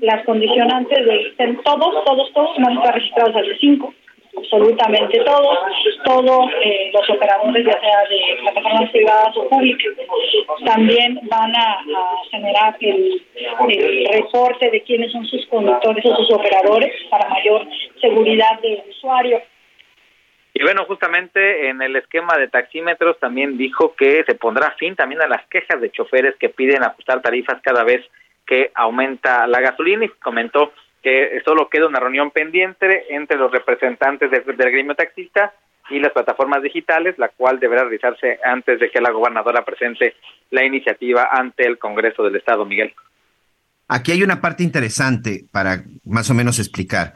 las condicionantes de todos, todos, todos, no están registrados al cinco absolutamente todos, todos eh, los operadores, ya sea de plataformas privadas o públicas, también van a, generar el, reporte de quiénes son sus conductores o sus operadores para mayor seguridad del usuario. Y bueno, justamente en el esquema de taxímetros también dijo que se pondrá fin también a las quejas de choferes que piden ajustar tarifas cada vez que aumenta la gasolina y comentó que solo queda una reunión pendiente entre los representantes del, gremio taxista y las plataformas digitales, la cual deberá realizarse antes de que la gobernadora presente la iniciativa ante el Congreso del Estado, Miguel. Aquí hay una parte interesante para más o menos explicar.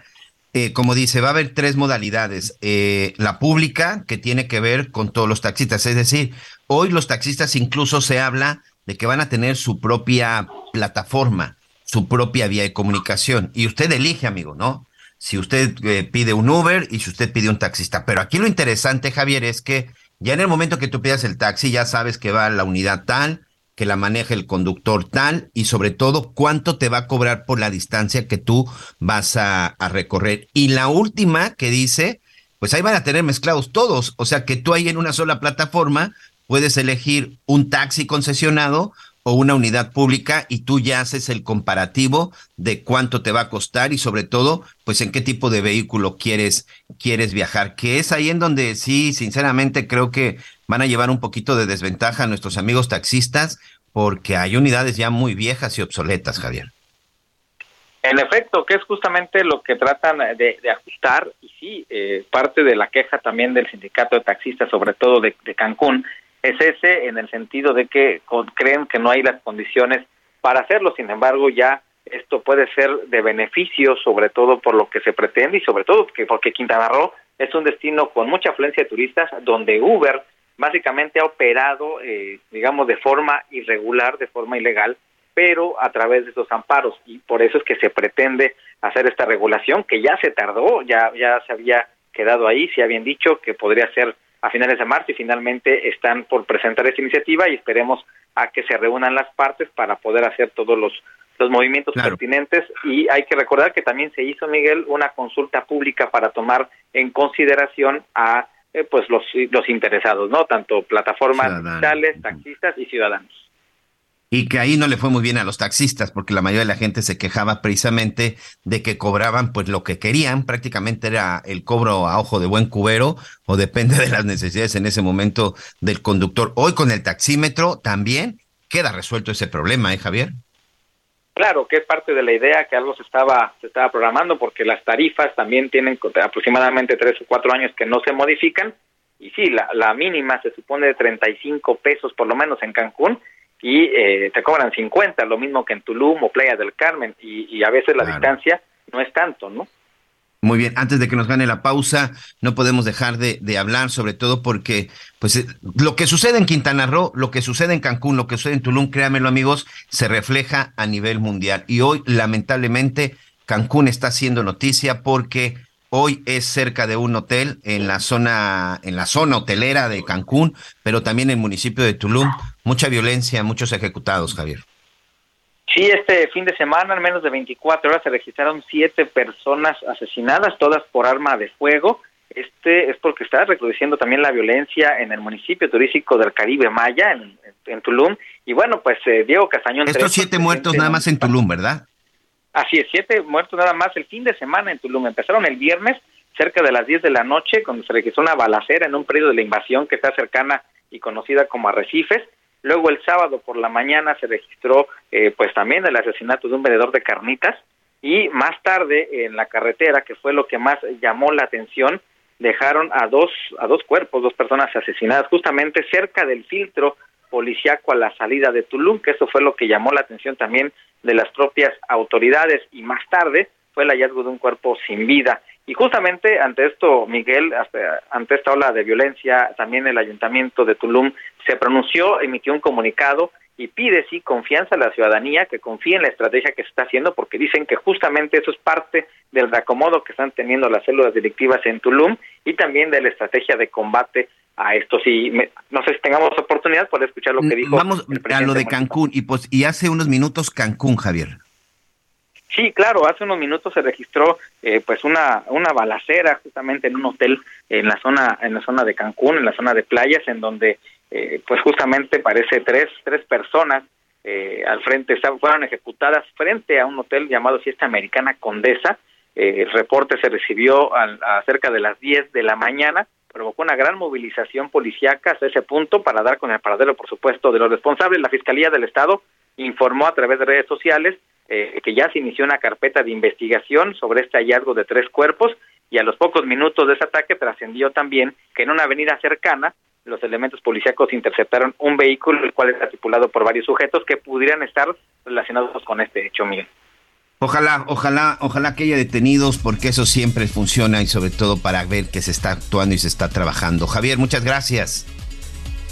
Eh, como dice, va a haber tres modalidades. Eh, la pública, que tiene que ver con todos los taxistas, es decir, hoy los taxistas incluso se habla de que van a tener su propia plataforma su propia vía de comunicación. Y usted elige, amigo, ¿no? Si usted eh, pide un Uber y si usted pide un taxista. Pero aquí lo interesante, Javier, es que ya en el momento que tú pidas el taxi, ya sabes que va a la unidad tal, que la maneja el conductor tal y sobre todo cuánto te va a cobrar por la distancia que tú vas a, a recorrer. Y la última que dice, pues ahí van a tener mezclados todos. O sea que tú ahí en una sola plataforma puedes elegir un taxi concesionado o una unidad pública y tú ya haces el comparativo de cuánto te va a costar y sobre todo, pues en qué tipo de vehículo quieres, quieres viajar, que es ahí en donde sí, sinceramente creo que van a llevar un poquito de desventaja a nuestros amigos taxistas porque hay unidades ya muy viejas y obsoletas, Javier. En efecto, que es justamente lo que tratan de, ajustar, y sí, eh, parte de la queja también del sindicato de taxistas, sobre todo de Cancún, es ese en el sentido de que creen que no hay las condiciones para hacerlo. Sin embargo, ya esto puede ser de beneficio, sobre todo por lo que se pretende y sobre todo porque, porque Quintana Roo es un destino con mucha afluencia de turistas donde Uber básicamente ha operado, eh, digamos, de forma irregular, de forma ilegal, pero a través de esos amparos y por eso es que se pretende hacer esta regulación que ya se tardó, ya ya se había quedado ahí, se habían dicho que podría ser a finales de marzo y finalmente están por presentar esta iniciativa y esperemos a que se reúnan las partes para poder hacer todos los los movimientos pertinentes. Y hay que recordar que también se hizo Miguel una consulta pública para tomar en consideración a eh, pues los los interesados no tanto plataformas digitales taxistas y ciudadanos y que ahí no le fue muy bien a los taxistas porque la mayoría de la gente se quejaba precisamente de que cobraban pues lo que querían, prácticamente era el cobro a ojo de buen cubero o depende de las necesidades en ese momento del conductor. Hoy con el taxímetro también queda resuelto ese problema, ¿eh, Javier? Claro, que es parte de la idea que algo se estaba se estaba programando porque las tarifas también tienen aproximadamente tres o cuatro años que no se modifican y sí, la, la mínima se supone de 35 pesos por lo menos en Cancún y eh, te cobran 50, lo mismo que en Tulum o Playa del Carmen, y, a veces la distancia no es tanto, ¿no? Muy bien, antes de que nos gane la pausa, no podemos dejar de, de, hablar, sobre todo porque, pues, eh, lo que sucede en Quintana Roo, lo que sucede en Cancún, lo que sucede en Tulum, créanmelo amigos, se refleja a nivel mundial. Y hoy, lamentablemente, Cancún está haciendo noticia porque Hoy es cerca de un hotel en la zona, en la zona hotelera de Cancún, pero también en el municipio de Tulum. Mucha violencia, muchos ejecutados, Javier. Sí, este fin de semana, en menos de 24 horas, se registraron siete personas asesinadas, todas por arma de fuego. Este es porque está recrudeciendo también la violencia en el municipio turístico del Caribe Maya, en, Tulum. Y bueno, pues eh, Diego Castañón. Estos siete muertos nada más en Tulum, ¿verdad? Así es, siete muertos nada más el fin de semana en Tulum. Empezaron el viernes cerca de las 10 de la noche cuando se registró una balacera en un periodo de la invasión que está cercana y conocida como Arrecifes. Luego el sábado por la mañana se registró eh, pues también el asesinato de un vendedor de carnitas y más tarde en la carretera, que fue lo que más llamó la atención, dejaron a dos a dos cuerpos, dos personas asesinadas justamente cerca del filtro policiaco a la salida de Tulum, que eso fue lo que llamó la atención también de las propias autoridades y más tarde fue el hallazgo de un cuerpo sin vida. Y justamente ante esto, Miguel, ante esta ola de violencia, también el ayuntamiento de Tulum se pronunció, emitió un comunicado y pide sí confianza a la ciudadanía, que confíe en la estrategia que se está haciendo, porque dicen que justamente eso es parte del reacomodo que están teniendo las células directivas en Tulum y también de la estrategia de combate a esto. Si no sé si tengamos oportunidad, por escuchar lo que dijo. Vamos a lo de Cancún y pues y hace unos minutos Cancún, Javier. Sí, claro, hace unos minutos se registró eh, pues una una balacera justamente en un hotel en la zona en la zona de Cancún, en la zona de playas, en donde eh, pues justamente parece tres tres personas eh, al frente fueron ejecutadas frente a un hotel llamado Fiesta Americana Condesa. el reporte se recibió a cerca de las 10 de la mañana provocó una gran movilización policíaca hasta ese punto para dar con el paradero, por supuesto, de los responsables. La Fiscalía del Estado informó a través de redes sociales eh, que ya se inició una carpeta de investigación sobre este hallazgo de tres cuerpos y a los pocos minutos de ese ataque trascendió también que en una avenida cercana los elementos policíacos interceptaron un vehículo el cual está tripulado por varios sujetos que pudieran estar relacionados con este hecho, Miguel. Ojalá, ojalá, ojalá que haya detenidos porque eso siempre funciona y sobre todo para ver que se está actuando y se está trabajando. Javier, muchas gracias.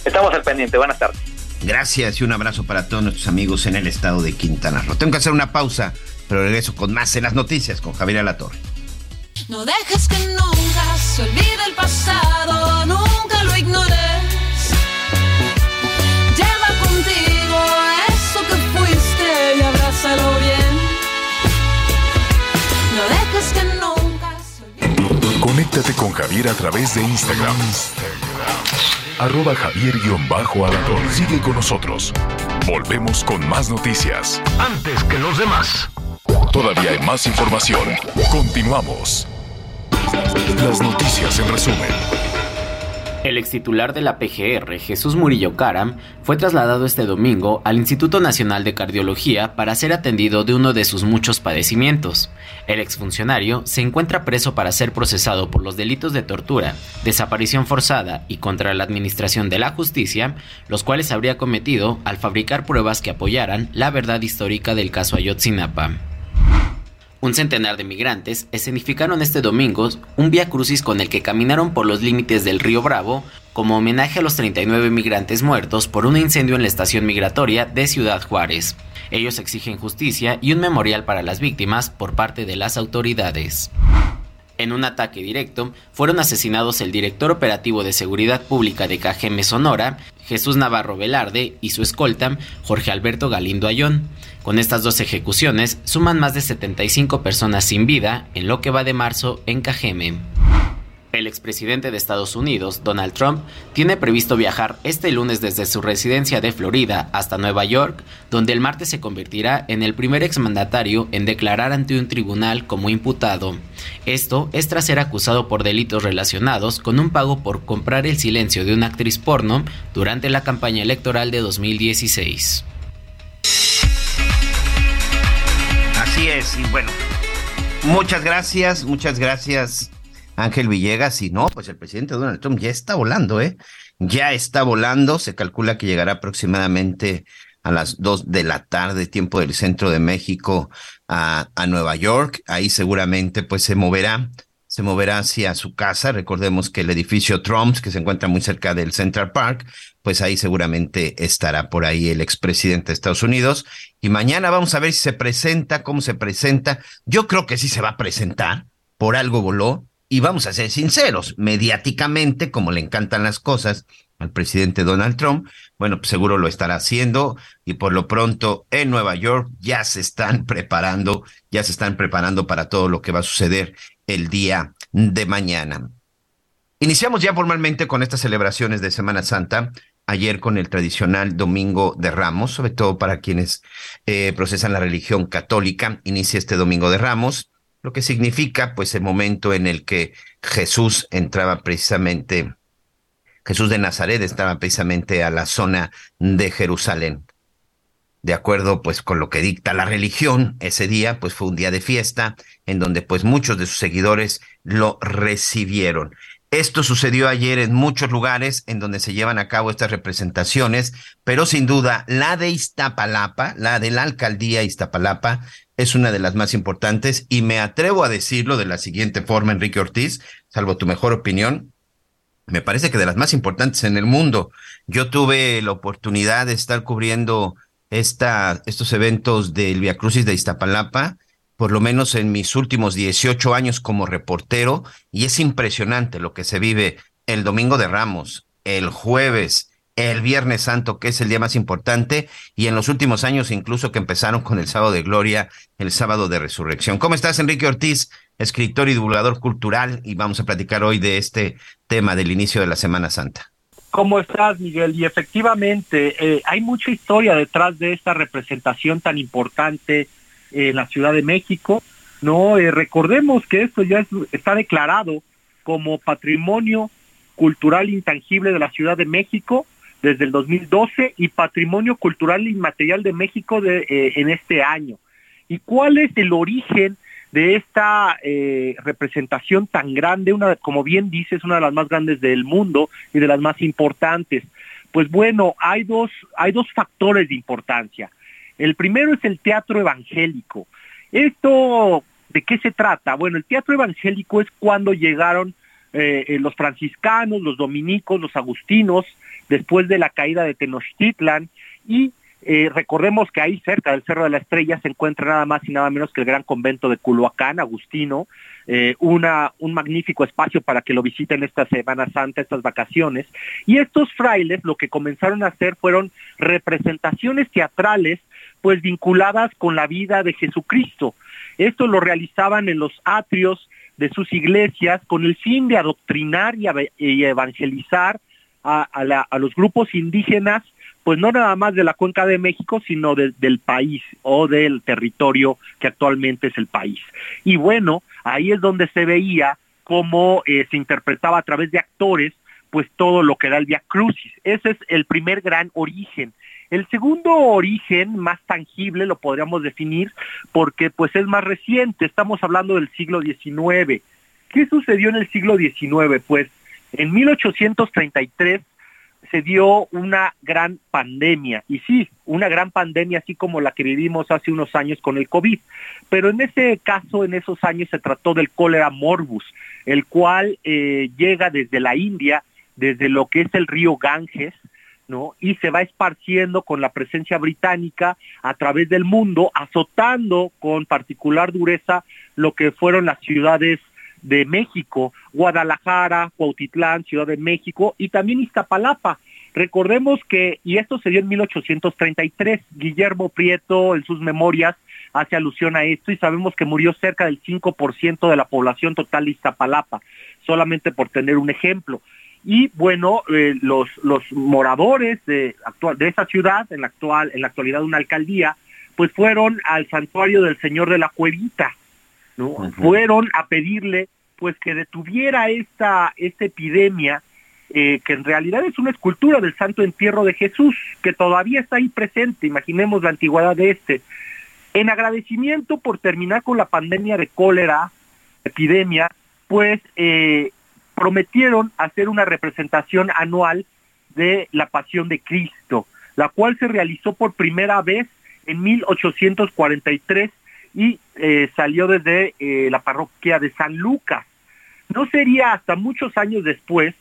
Estamos al pendiente, buenas tardes. Gracias y un abrazo para todos nuestros amigos en el estado de Quintana Roo. Tengo que hacer una pausa, pero regreso con más en las noticias con Javier Alatorre. No dejes que nunca se olvide el pasado, nunca lo ignores. Lleva contigo eso que fuiste y abrázalo bien. No dejes que nunca se olvide. Conéctate con Javier a través de Instagram arroba javier-alador. Sigue con nosotros. Volvemos con más noticias. Antes que los demás. Todavía hay más información. Continuamos. Las noticias en resumen. El ex titular de la PGR, Jesús Murillo Caram, fue trasladado este domingo al Instituto Nacional de Cardiología para ser atendido de uno de sus muchos padecimientos. El exfuncionario se encuentra preso para ser procesado por los delitos de tortura, desaparición forzada y contra la administración de la justicia, los cuales habría cometido al fabricar pruebas que apoyaran la verdad histórica del caso Ayotzinapa. Un centenar de migrantes escenificaron este domingo un vía crucis con el que caminaron por los límites del río Bravo como homenaje a los 39 migrantes muertos por un incendio en la estación migratoria de Ciudad Juárez. Ellos exigen justicia y un memorial para las víctimas por parte de las autoridades. En un ataque directo, fueron asesinados el director operativo de seguridad pública de KGM Sonora, Jesús Navarro Velarde, y su escolta, Jorge Alberto Galindo Ayón. Con estas dos ejecuciones, suman más de 75 personas sin vida en lo que va de marzo en Cajeme. El expresidente de Estados Unidos, Donald Trump, tiene previsto viajar este lunes desde su residencia de Florida hasta Nueva York, donde el martes se convertirá en el primer exmandatario en declarar ante un tribunal como imputado. Esto es tras ser acusado por delitos relacionados con un pago por comprar el silencio de una actriz porno durante la campaña electoral de 2016. Y bueno, muchas gracias, muchas gracias Ángel Villegas, y no, pues el presidente Donald Trump ya está volando, ¿eh? Ya está volando, se calcula que llegará aproximadamente a las dos de la tarde, tiempo del centro de México, a, a Nueva York. Ahí seguramente pues se moverá, se moverá hacia su casa. Recordemos que el edificio Trump, que se encuentra muy cerca del Central Park, pues ahí seguramente estará por ahí el expresidente de Estados Unidos. Y mañana vamos a ver si se presenta, cómo se presenta. Yo creo que sí se va a presentar, por algo voló. Y vamos a ser sinceros, mediáticamente, como le encantan las cosas al presidente Donald Trump, bueno, pues seguro lo estará haciendo y por lo pronto en Nueva York ya se están preparando, ya se están preparando para todo lo que va a suceder el día de mañana. Iniciamos ya formalmente con estas celebraciones de Semana Santa, ayer con el tradicional Domingo de Ramos, sobre todo para quienes eh, procesan la religión católica, inicia este Domingo de Ramos lo que significa pues el momento en el que Jesús entraba precisamente, Jesús de Nazaret estaba precisamente a la zona de Jerusalén. De acuerdo pues con lo que dicta la religión, ese día pues fue un día de fiesta en donde pues muchos de sus seguidores lo recibieron. Esto sucedió ayer en muchos lugares en donde se llevan a cabo estas representaciones, pero sin duda la de Iztapalapa, la de la alcaldía Iztapalapa, es una de las más importantes y me atrevo a decirlo de la siguiente forma, Enrique Ortiz, salvo tu mejor opinión, me parece que de las más importantes en el mundo. Yo tuve la oportunidad de estar cubriendo esta, estos eventos del Via Crucis de Iztapalapa, por lo menos en mis últimos 18 años como reportero, y es impresionante lo que se vive el domingo de Ramos, el jueves, el Viernes Santo, que es el día más importante, y en los últimos años incluso que empezaron con el sábado de gloria, el sábado de resurrección. ¿Cómo estás, Enrique Ortiz, escritor y divulgador cultural? Y vamos a platicar hoy de este tema del inicio de la Semana Santa. ¿Cómo estás, Miguel? Y efectivamente, eh, hay mucha historia detrás de esta representación tan importante en la Ciudad de México. No, eh, recordemos que esto ya está declarado como patrimonio cultural intangible de la Ciudad de México desde el 2012 y Patrimonio Cultural Inmaterial de México de, eh, en este año. ¿Y cuál es el origen de esta eh, representación tan grande? Una, como bien dices, una de las más grandes del mundo y de las más importantes. Pues bueno, hay dos, hay dos factores de importancia. El primero es el teatro evangélico. Esto, ¿de qué se trata? Bueno, el teatro evangélico es cuando llegaron eh, los franciscanos, los dominicos, los agustinos, después de la caída de Tenochtitlan y eh, recordemos que ahí cerca del Cerro de la Estrella se encuentra nada más y nada menos que el gran convento de Culhuacán, Agustino, eh, una, un magnífico espacio para que lo visiten esta Semana Santa, estas vacaciones. Y estos frailes lo que comenzaron a hacer fueron representaciones teatrales pues vinculadas con la vida de Jesucristo. Esto lo realizaban en los atrios de sus iglesias con el fin de adoctrinar y, evangelizar a, los grupos indígenas, pues no nada más de la cuenca de México, sino del país o del territorio que actualmente es el país. Y bueno, ahí es donde se veía cómo eh, se interpretaba a través de actores, pues todo lo que da el Via Crucis. Ese es el primer gran origen. El segundo origen más tangible lo podríamos definir porque pues es más reciente, estamos hablando del siglo XIX. ¿Qué sucedió en el siglo XIX? Pues en 1833 se dio una gran pandemia, y sí, una gran pandemia así como la que vivimos hace unos años con el COVID, pero en ese caso, en esos años se trató del cólera morbus, el cual eh, llega desde la India, desde lo que es el río Ganges, ¿no? Y se va esparciendo con la presencia británica a través del mundo, azotando con particular dureza lo que fueron las ciudades de México, Guadalajara, Cuautitlán, Ciudad de México y también Iztapalapa. Recordemos que, y esto se dio en 1833, Guillermo Prieto en sus memorias hace alusión a esto y sabemos que murió cerca del 5% de la población total de Iztapalapa, solamente por tener un ejemplo. Y bueno, eh, los, los moradores de, de esa ciudad, en la, actual, en la actualidad una alcaldía, pues fueron al santuario del Señor de la Cuevita, ¿no? Fueron a pedirle pues que detuviera esta, esta epidemia, eh, que en realidad es una escultura del Santo Entierro de Jesús, que todavía está ahí presente, imaginemos la antigüedad de este. En agradecimiento por terminar con la pandemia de cólera, epidemia, pues eh, prometieron hacer una representación anual de la Pasión de Cristo, la cual se realizó por primera vez en 1843 y eh, salió desde eh, la parroquia de San Lucas. No sería hasta muchos años después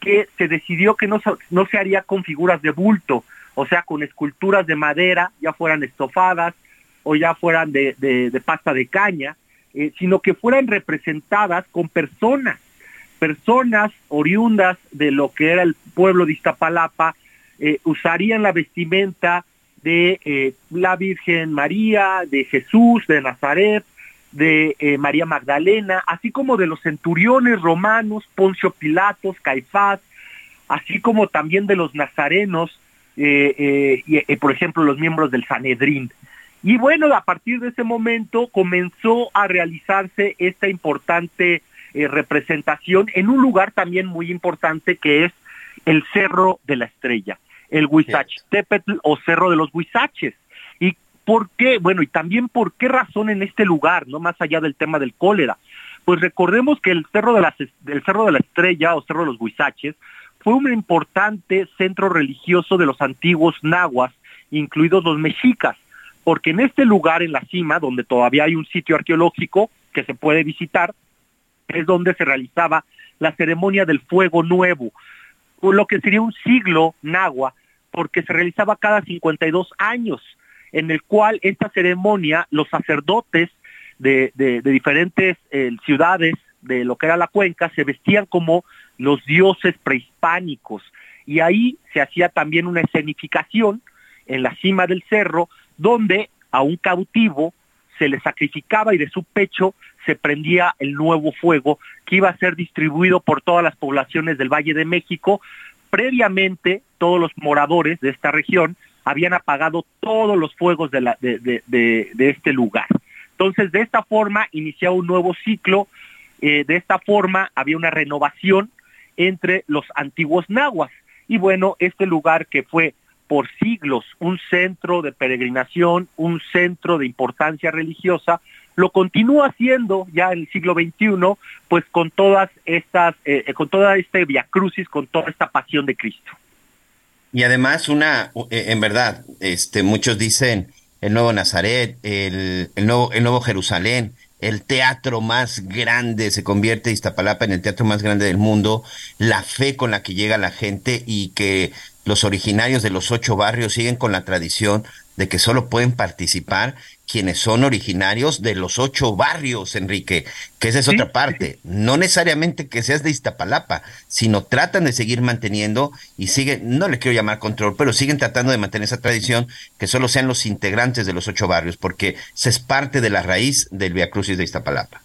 que se decidió que no, no se haría con figuras de bulto, o sea, con esculturas de madera, ya fueran estofadas o ya fueran de, pasta de caña, eh, sino que fueran representadas con personas, personas oriundas de lo que era el pueblo de Iztapalapa, usarían la vestimenta de eh, la Virgen María, de Jesús, de Nazaret, de eh, María Magdalena, así como de los centuriones romanos, Poncio Pilatos, Caifás, así como también de los nazarenos, eh, y, por ejemplo los miembros del Sanedrín. Y bueno, a partir de ese momento comenzó a realizarse esta importante representación en un lugar también muy importante que es el Cerro de la Estrella el Huizachtepetl o Cerro de los Huizaches. ¿Y por qué? Bueno, y también por qué razón en este lugar, no más allá del tema del cólera. Pues recordemos que el Cerro de la, Cerro de la Estrella o Cerro de los Huizaches fue un importante centro religioso de los antiguos nahuas, incluidos los mexicas, porque en este lugar, en la cima, donde todavía hay un sitio arqueológico que se puede visitar, es donde se realizaba la ceremonia del fuego nuevo, lo que sería un siglo nahua, porque se realizaba cada 52 años, en el cual esta ceremonia, los sacerdotes de, diferentes eh, ciudades de lo que era la cuenca se vestían como los dioses prehispánicos y ahí se hacía también una escenificación en la cima del cerro donde a un cautivo se le sacrificaba y de su pecho se prendía el nuevo fuego que iba a ser distribuido por todas las poblaciones del Valle de México. Previamente, todos los moradores de esta región habían apagado todos los fuegos de, la, de, este lugar. Entonces, de esta forma iniciaba un nuevo ciclo, eh, de esta forma había una renovación entre los antiguos nahuas. Y bueno, este lugar que fue por siglos un centro de peregrinación, un centro de importancia religiosa, lo continúa haciendo ya en el siglo XXI, pues con todas estas, eh, con toda este via crucis, con toda esta pasión de Cristo. Y además una, eh, en verdad, este, muchos dicen el nuevo Nazaret, el, el nuevo, el nuevo Jerusalén, el teatro más grande, se convierte Iztapalapa en el teatro más grande del mundo, la fe con la que llega la gente y que los originarios de los ocho barrios siguen con la tradición de que solo pueden participar quienes son originarios de los ocho barrios, Enrique, que esa es otra parte. No necesariamente que seas de Iztapalapa, sino tratan de seguir manteniendo y siguen, no le quiero llamar control, pero siguen tratando de mantener esa tradición que solo sean los integrantes de los ocho barrios, porque se es parte de la raíz del Via Crucis de Iztapalapa.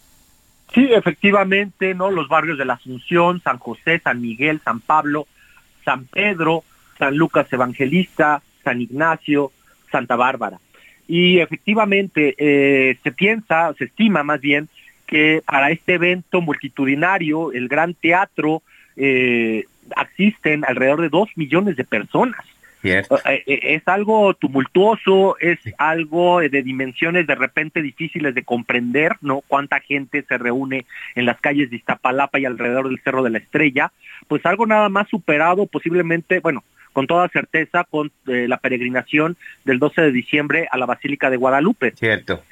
Sí, efectivamente, ¿no? Los barrios de la Asunción, San José, San Miguel, San Pablo, San Pedro, San Lucas Evangelista, San Ignacio, Santa Bárbara. Y efectivamente eh, se piensa, se estima más bien, que para este evento multitudinario, el gran teatro, eh, asisten alrededor de dos millones de personas. Eh, es algo tumultuoso, es algo de dimensiones de repente difíciles de comprender, ¿no? Cuánta gente se reúne en las calles de Iztapalapa y alrededor del Cerro de la Estrella, pues algo nada más superado posiblemente, bueno, con toda certeza con eh, la peregrinación del 12 de diciembre a la Basílica de Guadalupe. Cierto.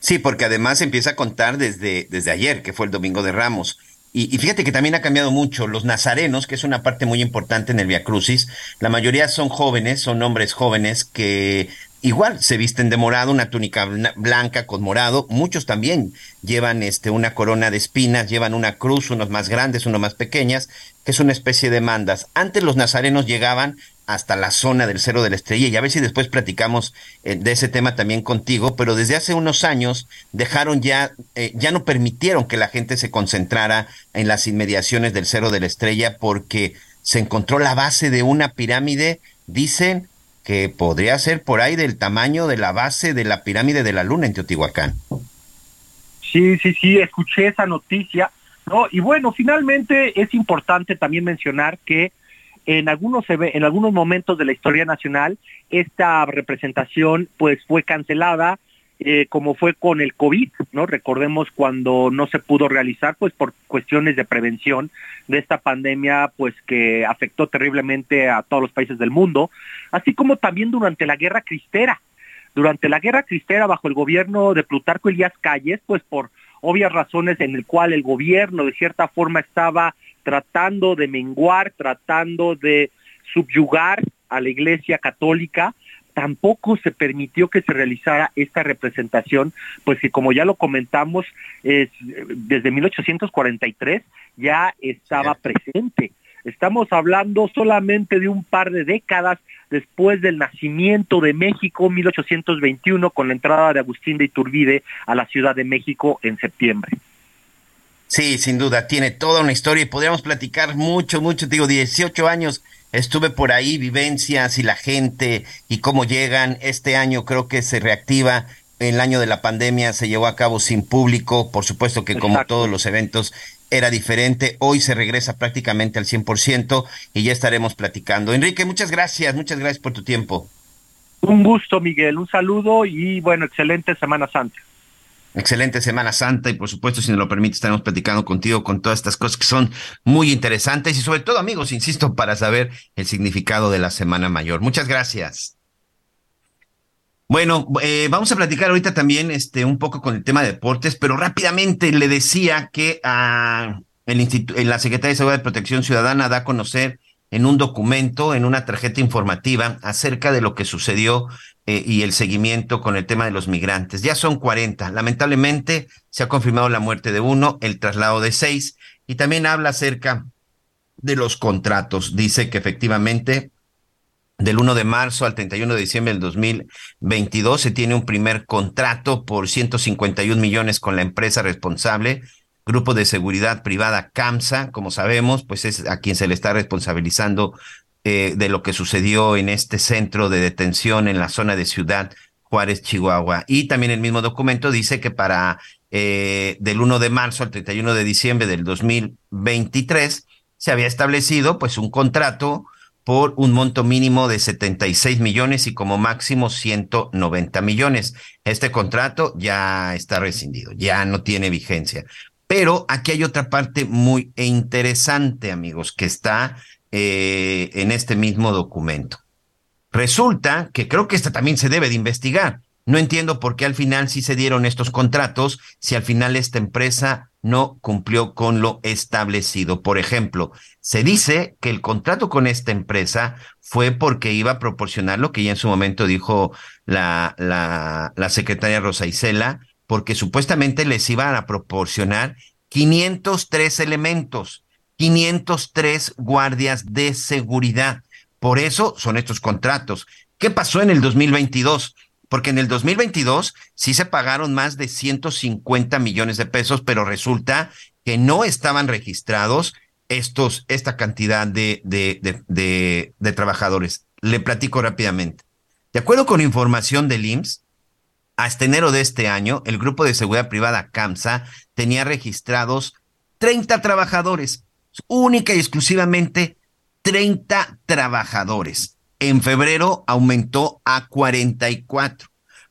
Sí, porque además empieza a contar desde, desde ayer, que fue el Domingo de Ramos. Y, y, fíjate que también ha cambiado mucho. Los nazarenos, que es una parte muy importante en el Via Crucis, la mayoría son jóvenes, son hombres jóvenes que igual se visten de morado, una túnica blanca con morado. Muchos también llevan este una corona de espinas, llevan una cruz, unos más grandes, unos más pequeñas, es una especie de mandas. Antes los nazarenos llegaban hasta la zona del Cerro de la Estrella y a ver si después platicamos eh, de ese tema también contigo, pero desde hace unos años dejaron ya, eh, ya no permitieron que la gente se concentrara en las inmediaciones del Cerro de la Estrella porque se encontró la base de una pirámide, dicen, que podría ser por ahí del tamaño de la base de la pirámide de la luna en Teotihuacán. Sí, sí, sí, escuché esa noticia, ¿no? Y bueno, finalmente es importante también mencionar que en algunos en algunos momentos de la historia nacional esta representación pues fue cancelada eh, como fue con el COVID, ¿no? Recordemos cuando no se pudo realizar, pues por cuestiones de prevención de esta pandemia, pues que afectó terriblemente a todos los países del mundo, así como también durante la Guerra Cristera. Durante la Guerra Cristera, bajo el gobierno de Plutarco Elías Calles, pues por obvias razones en el cual el gobierno de cierta forma estaba tratando de menguar, tratando de subyugar a la Iglesia Católica, tampoco se permitió que se realizara esta representación, pues que como ya lo comentamos, es, desde 1843 ya estaba presente. Estamos hablando solamente de un par de décadas después del nacimiento de México, 1821, con la entrada de Agustín de Iturbide a la Ciudad de México en septiembre. Sí, sin duda, tiene toda una historia y podríamos platicar mucho, mucho, digo, 18 años Estuve por ahí, vivencias y la gente y cómo llegan. Este año creo que se reactiva. El año de la pandemia se llevó a cabo sin público. Por supuesto que como todos los eventos era diferente. Hoy se regresa prácticamente al 100% y ya estaremos platicando. Enrique, muchas gracias. Muchas gracias por tu tiempo. Un gusto, Miguel. Un saludo y bueno, excelente Semana Santa. Excelente Semana Santa y por supuesto, si nos lo permite, estaremos platicando contigo con todas estas cosas que son muy interesantes y sobre todo, amigos, insisto, para saber el significado de la Semana Mayor. Muchas gracias. Bueno, eh, vamos a platicar ahorita también este, un poco con el tema de deportes, pero rápidamente le decía que a el en la Secretaría de Seguridad y Protección Ciudadana da a conocer en un documento, en una tarjeta informativa, acerca de lo que sucedió eh, y el seguimiento con el tema de los migrantes. Ya son 40. Lamentablemente se ha confirmado la muerte de uno, el traslado de seis, y también habla acerca de los contratos. Dice que efectivamente del 1 de marzo al 31 de diciembre del 2022 se tiene un primer contrato por 151 millones con la empresa responsable Grupo de Seguridad Privada CAMSA, como sabemos, pues es a quien se le está responsabilizando eh, de lo que sucedió en este centro de detención en la zona de Ciudad Juárez, Chihuahua. Y también el mismo documento dice que para eh, del 1 de marzo al 31 de diciembre del 2023 se había establecido pues un contrato por un monto mínimo de 76 millones y como máximo 190 millones. Este contrato ya está rescindido, ya no tiene vigencia. Pero aquí hay otra parte muy interesante, amigos, que está eh, en este mismo documento. Resulta que creo que esta también se debe de investigar. No entiendo por qué al final sí se dieron estos contratos si al final esta empresa no cumplió con lo establecido. Por ejemplo, se dice que el contrato con esta empresa fue porque iba a proporcionar lo que ya en su momento dijo la, la, secretaria Rosa Isela, porque supuestamente les iban a proporcionar 503 elementos, 503 guardias de seguridad. Por eso son estos contratos. ¿Qué pasó en el 2022? Porque en el 2022 sí se pagaron más de 150 millones de pesos, pero resulta que no estaban registrados estos, esta cantidad de, de, de, trabajadores. Le platico rápidamente. De acuerdo con información del IMSS, hasta enero de este año, el grupo de seguridad privada CAMSA tenía registrados 30 trabajadores, única y exclusivamente 30 trabajadores. En febrero aumentó a 44.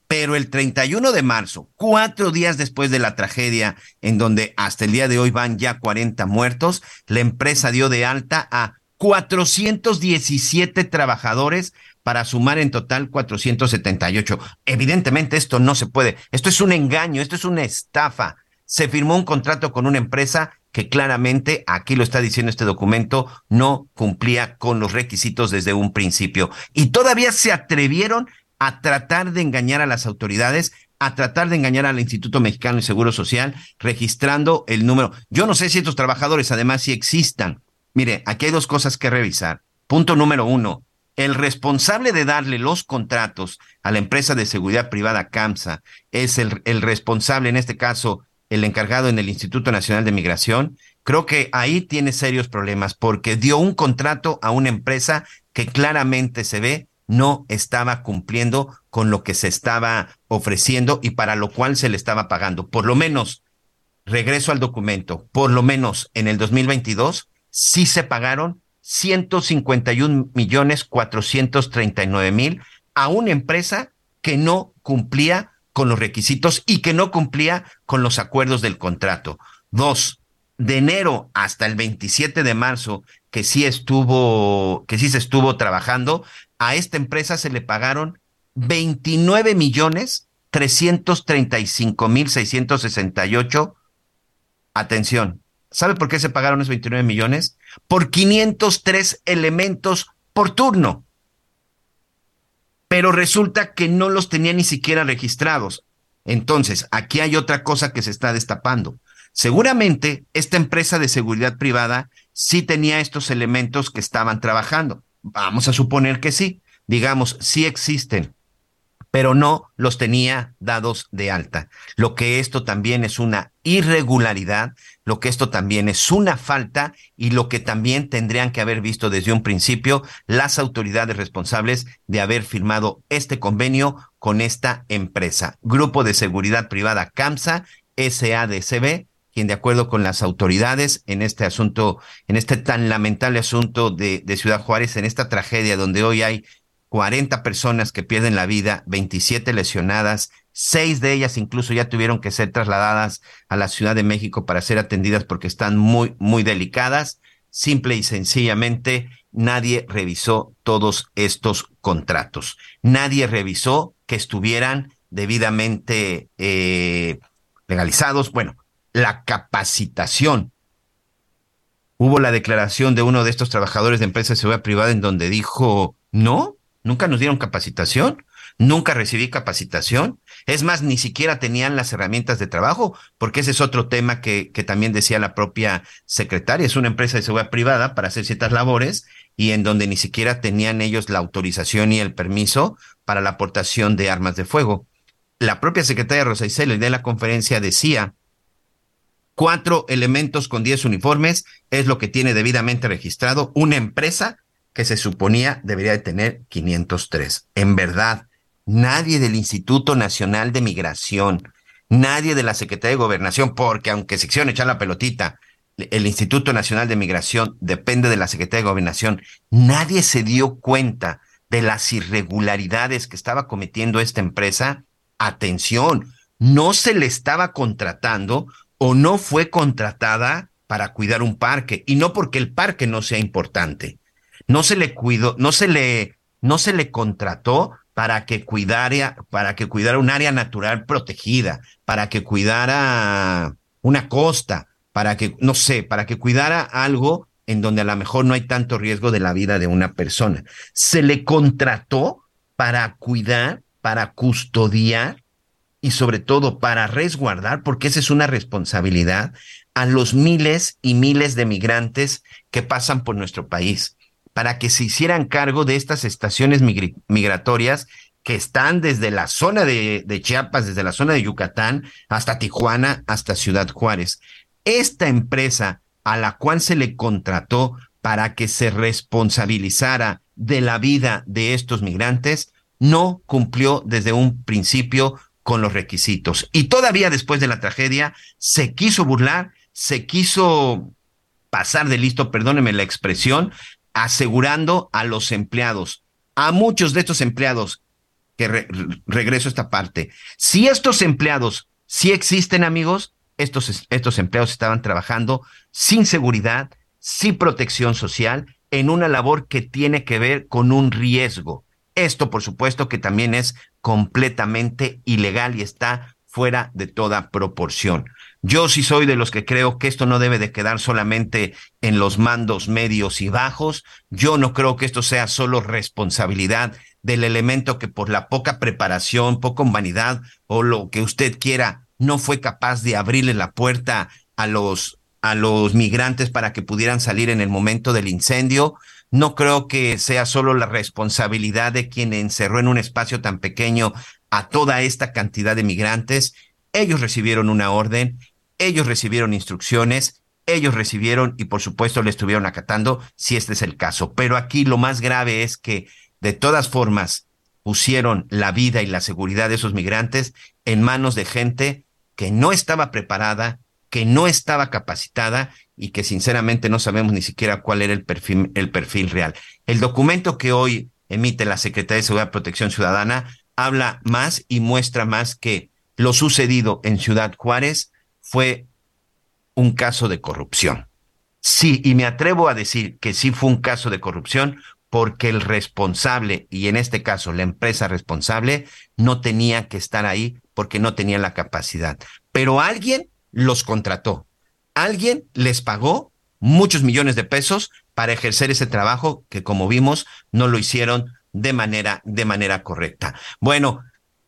Pero el 31 de marzo, cuatro días después de la tragedia, en donde hasta el día de hoy van ya 40 muertos, la empresa dio de alta a 417 trabajadores para sumar en total 478. Evidentemente esto no se puede, esto es un engaño, esto es una estafa. Se firmó un contrato con una empresa que claramente, aquí lo está diciendo este documento, no cumplía con los requisitos desde un principio. Y todavía se atrevieron a tratar de engañar a las autoridades, a tratar de engañar al Instituto Mexicano de Seguro Social, registrando el número. Yo no sé si estos trabajadores además sí existan. Mire, aquí hay dos cosas que revisar. Punto número uno, el responsable de darle los contratos a la empresa de seguridad privada CAMSA es el, responsable, en este caso, el encargado en el Instituto Nacional de Migración, creo que ahí tiene serios problemas porque dio un contrato a una empresa que claramente se ve no estaba cumpliendo con lo que se estaba ofreciendo y para lo cual se le estaba pagando. Por lo menos, regreso al documento, por lo menos en el 2022 sí se pagaron 151 millones 439 mil a una empresa que no cumplía con los requisitos y que no cumplía con los acuerdos del contrato. Dos, de enero hasta el 27 de marzo, que sí estuvo, que sí se estuvo trabajando, a esta empresa se le pagaron 29 millones 335 mil 668. Atención, ¿Sabe por qué se pagaron esos 29 millones? Por 503 elementos por turno. Pero resulta que no los tenía ni siquiera registrados. Entonces, aquí hay otra cosa que se está destapando. Seguramente esta empresa de seguridad privada sí tenía estos elementos que estaban trabajando. Vamos a suponer que sí. Digamos, sí existen pero no los tenía dados de alta. Lo que esto también es una irregularidad, lo que esto también es una falta y lo que también tendrían que haber visto desde un principio las autoridades responsables de haber firmado este convenio con esta empresa. Grupo de Seguridad Privada CAMSA, SADCB, quien de acuerdo con las autoridades en este asunto, en este tan lamentable asunto de, de Ciudad Juárez, en esta tragedia donde hoy hay 40 personas que pierden la vida, 27 lesionadas, seis de ellas incluso ya tuvieron que ser trasladadas a la Ciudad de México para ser atendidas porque están muy, muy delicadas. Simple y sencillamente, nadie revisó todos estos contratos. Nadie revisó que estuvieran debidamente eh, legalizados. Bueno, la capacitación hubo la declaración de uno de estos trabajadores de empresa de seguridad privada en donde dijo, no, nunca nos dieron capacitación, nunca recibí capacitación. Es más, ni siquiera tenían las herramientas de trabajo, porque ese es otro tema que, también decía la propia secretaria. Es una empresa de seguridad privada para hacer ciertas labores y en donde ni siquiera tenían ellos la autorización y el permiso para la aportación de armas de fuego. La propia secretaria Rosa Isela de la conferencia decía, cuatro elementos con diez uniformes es lo que tiene debidamente registrado una empresa que se suponía debería de tener 503. En verdad, nadie del Instituto Nacional de Migración, nadie de la Secretaría de Gobernación, porque aunque se quisieron echar la pelotita, el Instituto Nacional de Migración depende de la Secretaría de Gobernación, nadie se dio cuenta de las irregularidades que estaba cometiendo esta empresa. Atención, no se le estaba contratando o no fue contratada para cuidar un parque y no porque el parque no sea importante. No se le cuidó, no se le no se le contrató para que cuidara, para que cuidara un área natural protegida, para que cuidara una costa, para que, no sé, para que cuidara algo en donde a lo mejor no hay tanto riesgo de la vida de una persona. Se le contrató para cuidar, para custodiar y sobre todo para resguardar, porque esa es una responsabilidad, a los miles y miles de migrantes que pasan por nuestro país para que se hicieran cargo de estas estaciones migratorias que están desde la zona de, Chiapas, desde la zona de Yucatán, hasta Tijuana, hasta Ciudad Juárez. Esta empresa a la cual se le contrató para que se responsabilizara de la vida de estos migrantes, no cumplió desde un principio con los requisitos. Y todavía después de la tragedia, se quiso burlar, se quiso pasar de listo, perdóneme la expresión, asegurando a los empleados, a muchos de estos empleados, que regreso a esta parte, si estos empleados sí existen, amigos, estos, estos empleados estaban trabajando sin seguridad, sin protección social, en una labor que tiene que ver con un riesgo. Esto, por supuesto, que también es completamente ilegal y está fuera de toda proporción. Yo sí soy de los que creo que esto no debe de quedar solamente en los mandos medios y bajos. Yo no creo que esto sea solo responsabilidad del elemento que por la poca preparación, poca humanidad o lo que usted quiera, no fue capaz de abrirle la puerta a los a los migrantes para que pudieran salir en el momento del incendio. No creo que sea solo la responsabilidad de quien encerró en un espacio tan pequeño a toda esta cantidad de migrantes. Ellos recibieron una orden, ellos recibieron instrucciones, ellos recibieron y por supuesto le estuvieron acatando si este es el caso. Pero aquí lo más grave es que de todas formas pusieron la vida y la seguridad de esos migrantes en manos de gente que no estaba preparada, que no estaba capacitada y que sinceramente no sabemos ni siquiera cuál era el perfil, el perfil real. El documento que hoy emite la Secretaría de Seguridad y Protección Ciudadana habla más y muestra más que lo sucedido en Ciudad Juárez fue un caso de corrupción. Sí, y me atrevo a decir que sí fue un caso de corrupción porque el responsable, y en este caso la empresa responsable, no tenía que estar ahí porque no tenía la capacidad. Pero alguien los contrató, alguien les pagó muchos millones de pesos para ejercer ese trabajo que como vimos no lo hicieron de manera, de manera correcta. Bueno,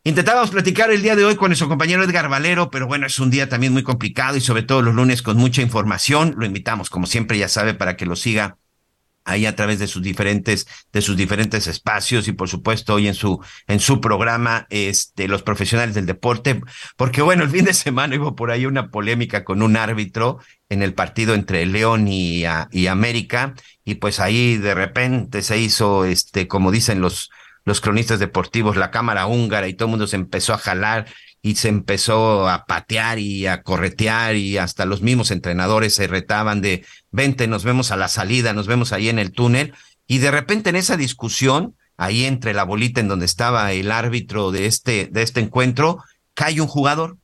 Intentábamos platicar el día de hoy con nuestro compañero Edgar Valero, pero bueno, es un día también muy complicado y sobre todo los lunes con mucha información. Lo invitamos, como siempre, ya sabe, para que lo siga ahí a través de sus diferentes de sus diferentes espacios y por supuesto hoy en su en su programa este los profesionales del deporte porque bueno el fin de semana hubo por ahí una polémica con un árbitro en el partido entre León y, y América y pues ahí de repente se hizo este como dicen los los cronistas deportivos, la cámara húngara y todo el mundo se empezó a jalar y se empezó a patear y a corretear y hasta los mismos entrenadores se retaban de, vente, nos vemos a la salida, nos vemos ahí en el túnel. Y de repente en esa discusión, ahí entre la bolita en donde estaba el árbitro de este, de este encuentro, cae un jugador,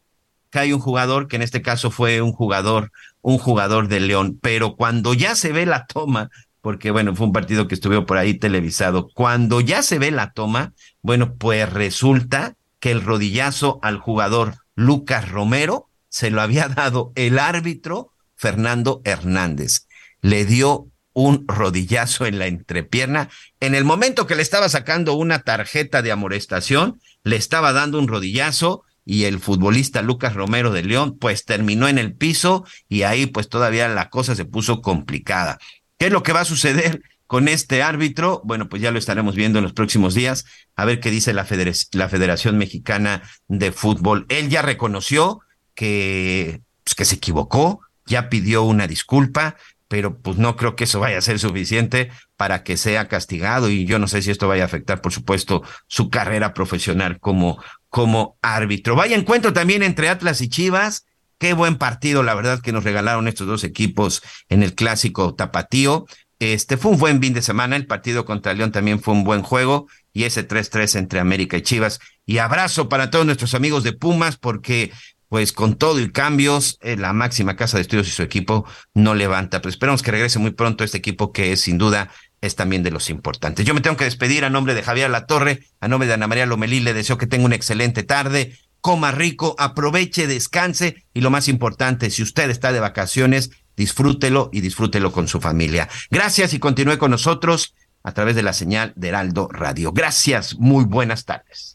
cae un jugador que en este caso fue un jugador, un jugador de León. Pero cuando ya se ve la toma porque bueno, fue un partido que estuvo por ahí televisado. Cuando ya se ve la toma, bueno, pues resulta que el rodillazo al jugador Lucas Romero se lo había dado el árbitro Fernando Hernández. le dio un rodillazo en la entrepierna. En el momento que le estaba sacando una tarjeta de amorestación, le estaba dando un rodillazo y el futbolista Lucas Romero de León pues terminó en el piso y ahí pues todavía la cosa se puso complicada. ¿Qué es lo que va a suceder con este árbitro? Bueno, pues ya lo estaremos viendo en los próximos días, a ver qué dice la, Federación Mexicana de Fútbol. Él ya reconoció que, pues, que se equivocó, ya pidió una disculpa, pero pues no creo que eso vaya a ser suficiente para que sea castigado y yo no sé si esto vaya a afectar, por supuesto, su carrera profesional como, como árbitro. Vaya encuentro también entre Atlas y Chivas. Qué buen partido, la verdad, que nos regalaron estos dos equipos en el clásico tapatío. Este fue un buen fin de semana. El partido contra León también fue un buen juego. Y ese 3-3 entre América y Chivas. Y abrazo para todos nuestros amigos de Pumas, porque pues con todo y cambios, eh, la máxima casa de estudios y su equipo no levanta. Pero esperamos que regrese muy pronto este equipo que es sin duda es también de los importantes. Yo me tengo que despedir a nombre de Javier Latorre, a nombre de Ana María Lomelí, le deseo que tenga una excelente tarde, coma rico, aproveche, descanse y lo más importante, si usted está de vacaciones, disfrútelo y disfrútelo con su familia. Gracias y continúe con nosotros a través de la señal de Heraldo Radio. Gracias, muy buenas tardes.